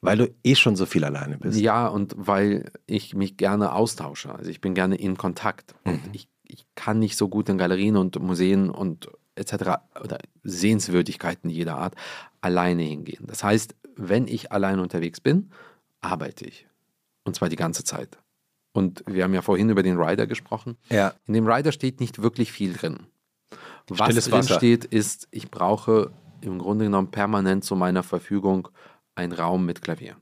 Weil du eh schon so viel alleine bist. Ja, und weil ich mich gerne austausche. Also ich bin gerne in Kontakt. Mhm. Ich, ich kann nicht so gut in Galerien und Museen und etc. oder Sehenswürdigkeiten jeder Art alleine hingehen. Das heißt, wenn ich allein unterwegs bin, arbeite ich. Und zwar die ganze Zeit. Und wir haben ja vorhin über den Rider gesprochen. Ja. In dem Rider steht nicht wirklich viel drin. Was Stilles drin Wasser. steht, ist, ich brauche im Grunde genommen permanent zu meiner Verfügung einen Raum mit Klavier.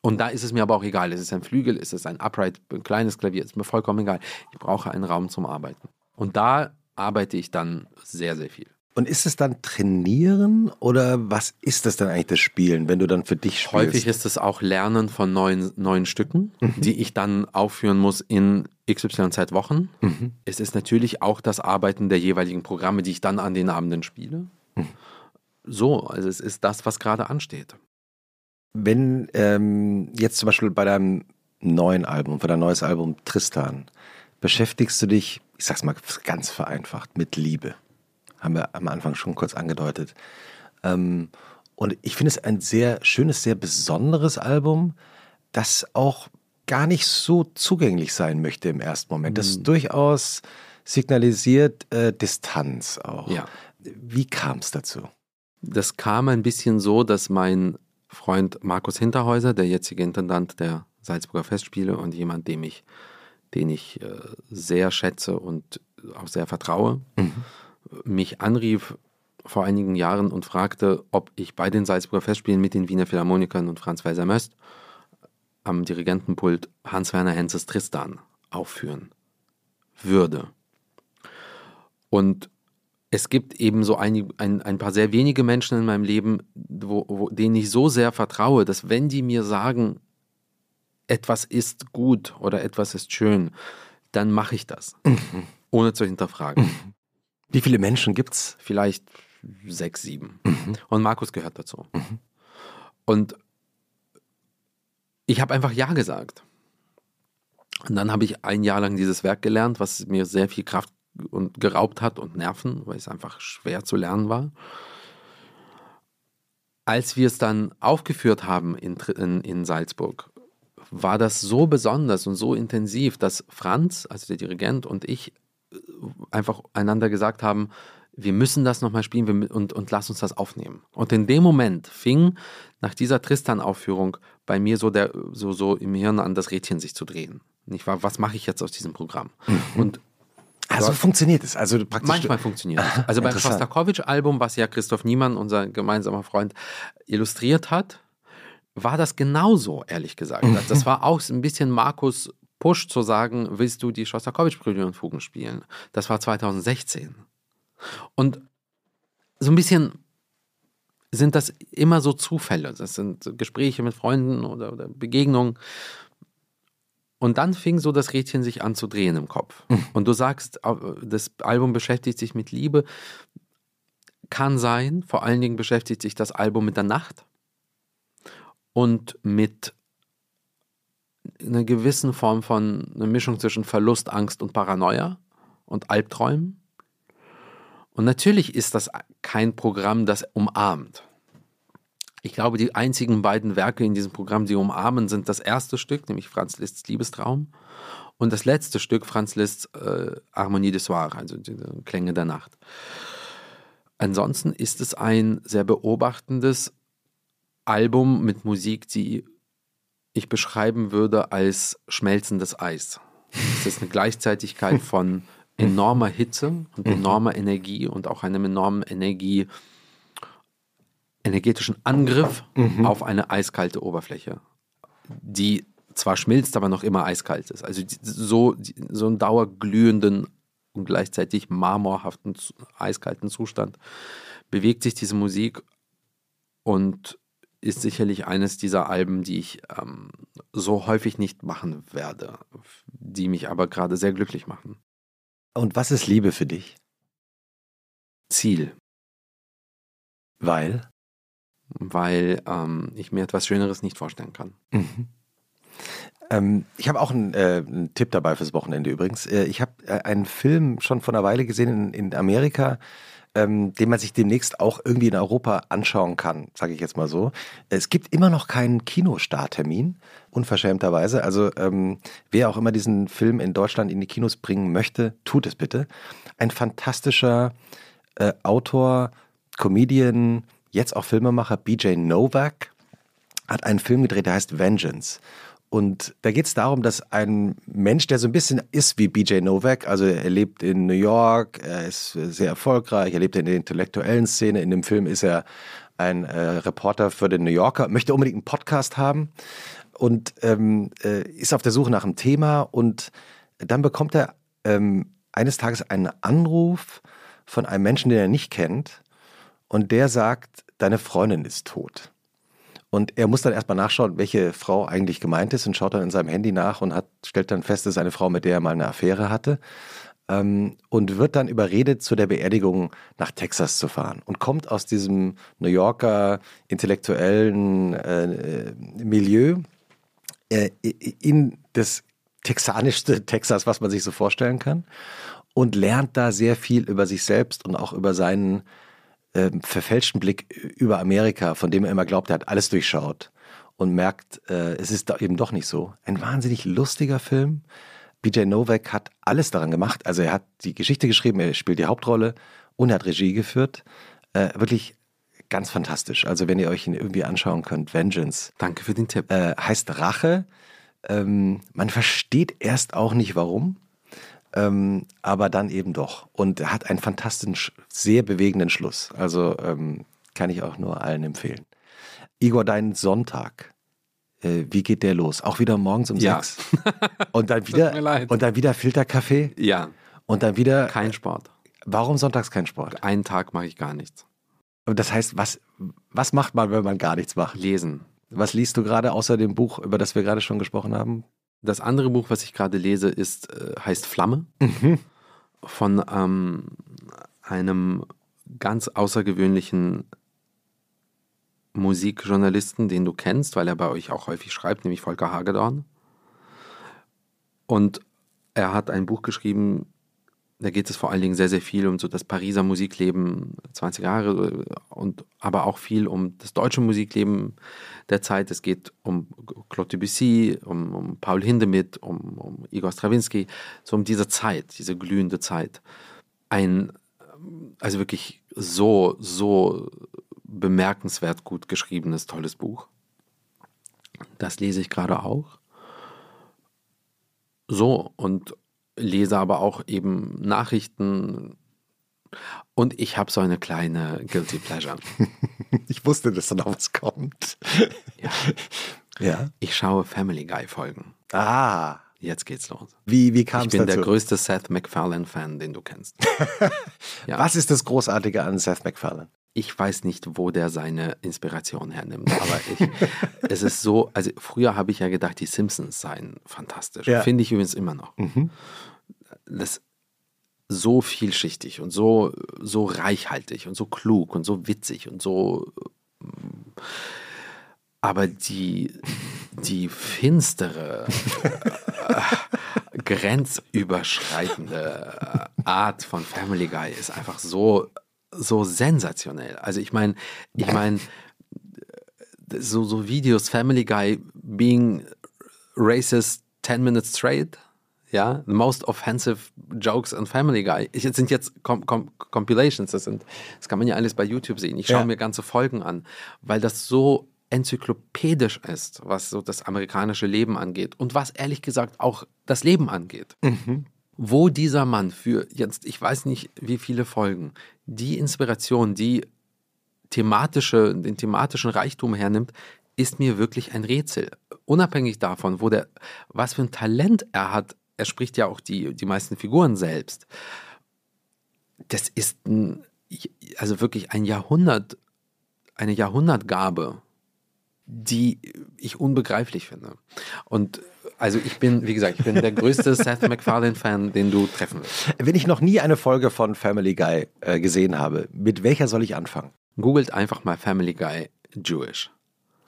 Und da ist es mir aber auch egal. Ist es ein Flügel, ist es ein Upright, ein kleines Klavier, ist mir vollkommen egal. Ich brauche einen Raum zum Arbeiten. Und da arbeite ich dann sehr, sehr viel. Und ist es dann Trainieren oder was ist das dann eigentlich das Spielen, wenn du dann für dich spielst? Häufig ist es auch Lernen von neuen, neuen Stücken, die ich dann aufführen muss in XYZ Wochen. Es ist natürlich auch das Arbeiten der jeweiligen Programme, die ich dann an den Abenden spiele. So, also es ist das, was gerade ansteht. Wenn ähm, jetzt zum Beispiel bei deinem neuen Album, für dein neues Album Tristan, beschäftigst du dich, ich sag's mal ganz vereinfacht, mit Liebe. Haben wir am Anfang schon kurz angedeutet. Ähm, und ich finde es ein sehr schönes, sehr besonderes Album, das auch gar nicht so zugänglich sein möchte im ersten Moment. Das durchaus signalisiert äh, Distanz auch. Ja. Wie kam es dazu? Das kam ein bisschen so, dass mein Freund Markus Hinterhäuser, der jetzige Intendant der Salzburger Festspiele und jemand, dem ich, den ich äh, sehr schätze und auch sehr vertraue, mich anrief vor einigen Jahren und fragte, ob ich bei den Salzburger Festspielen mit den Wiener Philharmonikern und Franz Welser Möst am Dirigentenpult Hans-Werner Henzes Tristan aufführen würde. Und es gibt eben so ein, ein, ein paar sehr wenige Menschen in meinem Leben, wo, wo, denen ich so sehr vertraue, dass wenn die mir sagen, etwas ist gut oder etwas ist schön, dann mache ich das, ohne zu hinterfragen. Wie viele Menschen gibt's? Vielleicht sechs, sieben. Und Markus gehört dazu. Und ich habe einfach Ja gesagt. Und dann habe ich ein Jahr lang dieses Werk gelernt, was mir sehr viel Kraft und geraubt hat und Nerven, weil es einfach schwer zu lernen war. Als wir es dann aufgeführt haben in, in, in Salzburg, war das so besonders und so intensiv, dass Franz, also der Dirigent und ich einfach einander gesagt haben, wir müssen das nochmal spielen und, und lass uns das aufnehmen. Und in dem Moment fing nach dieser Tristan-Aufführung bei mir so, der, so, so im Hirn an, das Rädchen sich zu drehen. Nicht wahr? Was mache ich jetzt aus diesem Programm? Und Also funktioniert es. Also praktisch. Manchmal funktioniert es. Also beim. Schostakowitsch-Album, was ja Christoph Niemann, unser gemeinsamer Freund, illustriert hat, war das genauso, ehrlich gesagt. Mhm. Das war auch ein bisschen Markus Push zu sagen, willst du die Schostakowitsch-Präludien und Fugen spielen? Das war 2016. Und so ein bisschen sind das immer so Zufälle. Das sind Gespräche mit Freunden oder, oder Begegnungen. Und dann fing so das Rädchen sich an zu drehen im Kopf. Und du sagst, das Album beschäftigt sich mit Liebe. Kann sein. Vor allen Dingen beschäftigt sich das Album mit der Nacht und mit einer gewissen Form von einer Mischung zwischen Verlust, Angst und Paranoia und Albträumen. Und natürlich ist das kein Programm, das umarmt. Ich glaube, die einzigen beiden Werke in diesem Programm, die umarmen, sind das erste Stück, nämlich Franz Liszt's Liebestraum, und das letzte Stück, Franz Liszt's äh, Harmonie des Soir, also die Klänge der Nacht. Ansonsten ist es ein sehr beobachtendes Album mit Musik, die ich beschreiben würde als schmelzendes Eis. Es ist eine Gleichzeitigkeit von enormer Hitze und enormer Energie und auch einem enormen Energie, energetischen Angriff auf eine eiskalte Oberfläche, die zwar schmilzt, aber noch immer eiskalt ist. Also so, so einen dauerglühenden und gleichzeitig marmorhaften, eiskalten Zustand bewegt sich diese Musik und ist sicherlich eines dieser Alben, die ich ähm, so häufig nicht machen werde, die mich aber gerade sehr glücklich machen. Und was ist Liebe für dich? Ziel, Weil? weil ähm, ich mir etwas Schöneres nicht vorstellen kann. Mhm. Ähm, ich habe auch einen, äh, einen, Tipp dabei fürs Wochenende übrigens. Äh, ich habe äh, einen Film schon vor einer Weile gesehen in, in Amerika, ähm, den man sich demnächst auch irgendwie in Europa anschauen kann, sage ich jetzt mal so. Es gibt immer noch keinen Kinostarttermin, unverschämterweise. Also ähm, wer auch immer diesen Film in Deutschland in die Kinos bringen möchte, tut es bitte. Ein fantastischer äh, Autor, Comedian, jetzt auch Filmemacher BJ Novak hat einen Film gedreht, der heißt Vengeance. Und da geht es darum, dass ein Mensch, der so ein bisschen ist wie BJ Novak, also er lebt in New York, er ist sehr erfolgreich, er lebt in der intellektuellen Szene. In dem Film ist er ein äh, Reporter für den New Yorker, möchte unbedingt einen Podcast haben und ähm, äh, ist auf der Suche nach einem Thema. Und dann bekommt er ähm, eines Tages einen Anruf von einem Menschen, den er nicht kennt. Und der sagt, deine Freundin ist tot. Und er muss dann erstmal nachschauen, welche Frau eigentlich gemeint ist und schaut dann in seinem Handy nach und hat, stellt dann fest, es ist eine Frau, mit der er mal eine Affäre hatte. Ähm, und wird dann überredet, zu der Beerdigung nach Texas zu fahren. Und kommt aus diesem New Yorker intellektuellen äh, Milieu äh, in das texanischste Texas, was man sich so vorstellen kann. Und lernt da sehr viel über sich selbst und auch über seinen äh, verfälschten Blick über Amerika, von dem er immer glaubt, er hat alles durchschaut und merkt, äh, es ist eben doch nicht so. Ein wahnsinnig lustiger Film. BJ Novak hat alles daran gemacht. Also er hat die Geschichte geschrieben, er spielt die Hauptrolle und er hat Regie geführt. Äh, wirklich ganz fantastisch. Also wenn ihr euch ihn irgendwie anschauen könnt, Vengeance. Danke für den Tipp. Äh, heißt Rache. Ähm, man versteht erst auch nicht warum ähm, aber dann eben doch. Und er hat einen fantastischen, sehr bewegenden Schluss. Also ähm, kann ich auch nur allen empfehlen. Igor, dein Sonntag. Äh, wie geht der los? Auch wieder morgens um ja. sechs? Und dann wieder, und dann wieder Filterkaffee? Ja. Und dann wieder. Kein Sport. Warum sonntags kein Sport? Einen Tag mache ich gar nichts. Das heißt, was, was macht man, wenn man gar nichts macht? Lesen. Was liest du gerade außer dem Buch, über das wir gerade schon gesprochen haben? Das andere Buch, was ich gerade lese, ist, äh, heißt Flamme mhm. von ähm, einem ganz außergewöhnlichen Musikjournalisten, den du kennst, weil er bei euch auch häufig schreibt, nämlich Volker Hagedorn. Und er hat ein Buch geschrieben, da geht es vor allen Dingen sehr, sehr viel um so das Pariser Musikleben 20 Jahre und aber auch viel um das deutsche Musikleben der Zeit. Es geht um Claude Debussy, um, um Paul Hindemith, um, um Igor Stravinsky, so um diese Zeit, diese glühende Zeit. Ein, also wirklich so, so bemerkenswert gut geschriebenes, tolles Buch. Das lese ich gerade auch. So, und lese aber auch eben Nachrichten und ich habe so eine kleine Guilty Pleasure. ich wusste, dass da noch was kommt. ja. ja. Ich schaue Family Guy Folgen. Ah. Jetzt geht's los. Wie, wie kam es dazu? Ich bin der größte Seth MacFarlane-Fan, den du kennst. ja. Was ist das Großartige an Seth MacFarlane? Ich weiß nicht, wo der seine Inspiration hernimmt, aber ich, es ist so, also früher habe ich ja gedacht, die Simpsons seien fantastisch. Ja. Finde ich übrigens immer noch. Mhm. Das so vielschichtig und so, so reichhaltig und so klug und so witzig und so. Aber die, die finstere, äh, grenzüberschreitende Art von Family Guy ist einfach so so sensationell. Also ich meine, ich meine, so, so Videos, Family Guy being racist 10 minutes straight, ja, the most offensive jokes on Family Guy. Ich, das sind jetzt Com Com Compilations, das sind, das kann man ja alles bei YouTube sehen. Ich schaue ja. mir ganze Folgen an, weil das so enzyklopädisch ist, was so das amerikanische Leben angeht und was ehrlich gesagt auch das Leben angeht. Mhm wo dieser Mann für jetzt, ich weiß nicht wie viele Folgen, die Inspiration, die thematische, den thematischen Reichtum hernimmt, ist mir wirklich ein Rätsel. Unabhängig davon, wo der, was für ein Talent er hat, er spricht ja auch die, die meisten Figuren selbst. Das ist ein, also wirklich ein Jahrhundert, eine Jahrhundertgabe, die ich unbegreiflich finde. Und also ich bin, wie gesagt, ich bin der größte Seth MacFarlane-Fan, den du treffen wirst. Wenn ich noch nie eine Folge von Family Guy äh, gesehen habe, mit welcher soll ich anfangen? Googelt einfach mal Family Guy Jewish.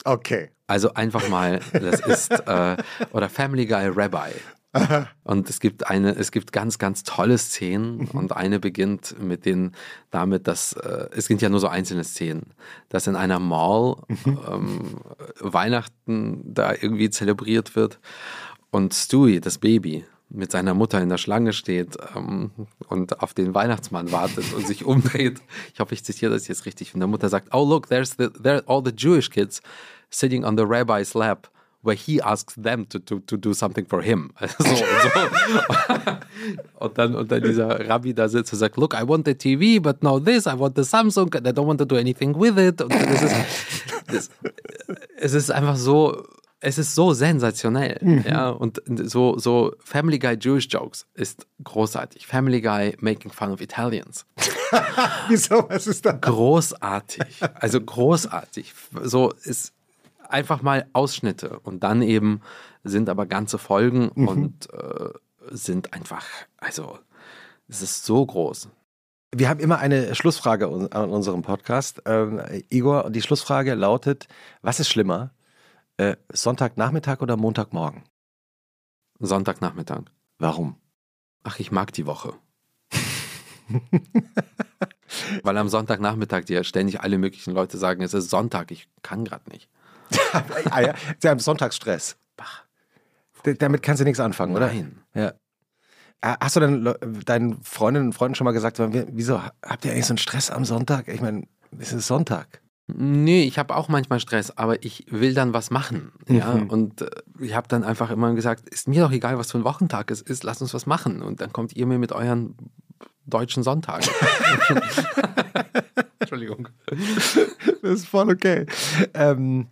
Okay. Also einfach mal, das ist, äh, oder Family Guy Rabbi. Und es gibt eine, es gibt ganz, ganz tolle Szenen und eine beginnt mit den, damit, dass äh, es sind ja nur so einzelne Szenen, dass in einer Mall ähm, Weihnachten da irgendwie zelebriert wird und Stewie, das Baby, mit seiner Mutter in der Schlange steht ähm, und auf den Weihnachtsmann wartet und sich umdreht. Ich hoffe, ich zitiere das jetzt richtig. Und der Mutter sagt, oh look, there's the, there all the Jewish kids sitting on the rabbi's lap where he asks them to, to, to do something for him. So, und, so. und, dann, und dann dieser Rabbi da sitzt und sagt, look, I want the TV, but now this, I want the Samsung, and I don't want to do anything with it. Und das ist, das, es ist einfach so, es ist so sensationell. Mhm. Ja, und so, so Family Guy Jewish Jokes ist großartig. Family Guy making fun of Italians. Wieso? Was ist da? Großartig. Also großartig. So ist einfach mal Ausschnitte und dann eben sind aber ganze Folgen mhm. und äh, sind einfach, also es ist so groß. Wir haben immer eine Schlussfrage an unserem Podcast. Ähm, Igor, die Schlussfrage lautet: Was ist schlimmer? Äh, Sonntagnachmittag oder Montagmorgen? Sonntagnachmittag. Warum? Ach, ich mag die Woche. Weil am Sonntagnachmittag dir ständig alle möglichen Leute sagen, es ist Sonntag, ich kann gerade nicht. Ah, ja. Sie haben Sonntagsstress. Damit kannst du nichts anfangen, oder? Nein. Ja. Ah, hast du denn deinen Freundinnen und Freunden schon mal gesagt, wieso habt ihr eigentlich so einen Stress am Sonntag? Ich meine, es ist Sonntag. Nee, ich habe auch manchmal Stress, aber ich will dann was machen. Ja? Mhm. Und äh, ich habe dann einfach immer gesagt, ist mir doch egal, was für ein Wochentag es ist, lass uns was machen. Und dann kommt ihr mir mit euren deutschen Sonntagen. Entschuldigung. Das ist voll okay. Ähm,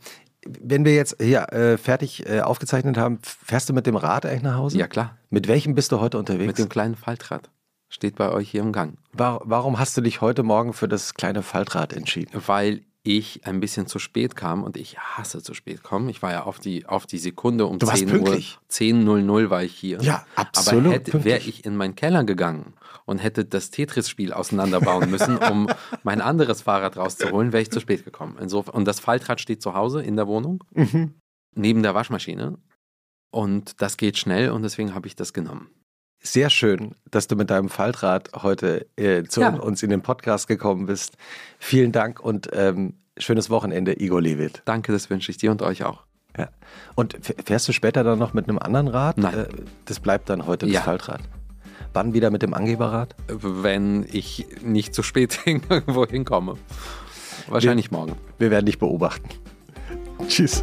wenn wir jetzt hier äh, fertig äh, aufgezeichnet haben, fährst du mit dem Rad eigentlich nach Hause? Ja, klar. Mit welchem bist du heute unterwegs? Mit dem kleinen Faltrad. Steht bei euch hier im Gang. Warum hast du dich heute Morgen für das kleine Faltrad entschieden? Weil ich ein bisschen zu spät kam und ich hasse zu spät kommen. Ich war ja auf die, auf die Sekunde um 10 Uhr. 10.00 war ich hier. Ja, absolut. Aber wäre ich in meinen Keller gegangen und hätte das Tetris-Spiel auseinanderbauen müssen, um mein anderes Fahrrad rauszuholen, wäre ich zu spät gekommen. Insofern, und das Faltrad steht zu Hause in der Wohnung, mhm. neben der Waschmaschine. Und das geht schnell und deswegen habe ich das genommen. Sehr schön, dass du mit deinem Faltrad heute äh, zu ja. uns in den Podcast gekommen bist. Vielen Dank und ähm, schönes Wochenende, Igor Levit. Danke, das wünsche ich dir und euch auch. Ja. Und fährst du später dann noch mit einem anderen Rad? Nein. Äh, das bleibt dann heute das ja. Faltrad. Wann wieder mit dem Angeberrad? Wenn ich nicht zu spät irgendwo hinkomme. Wahrscheinlich wir, morgen. Wir werden dich beobachten. Tschüss.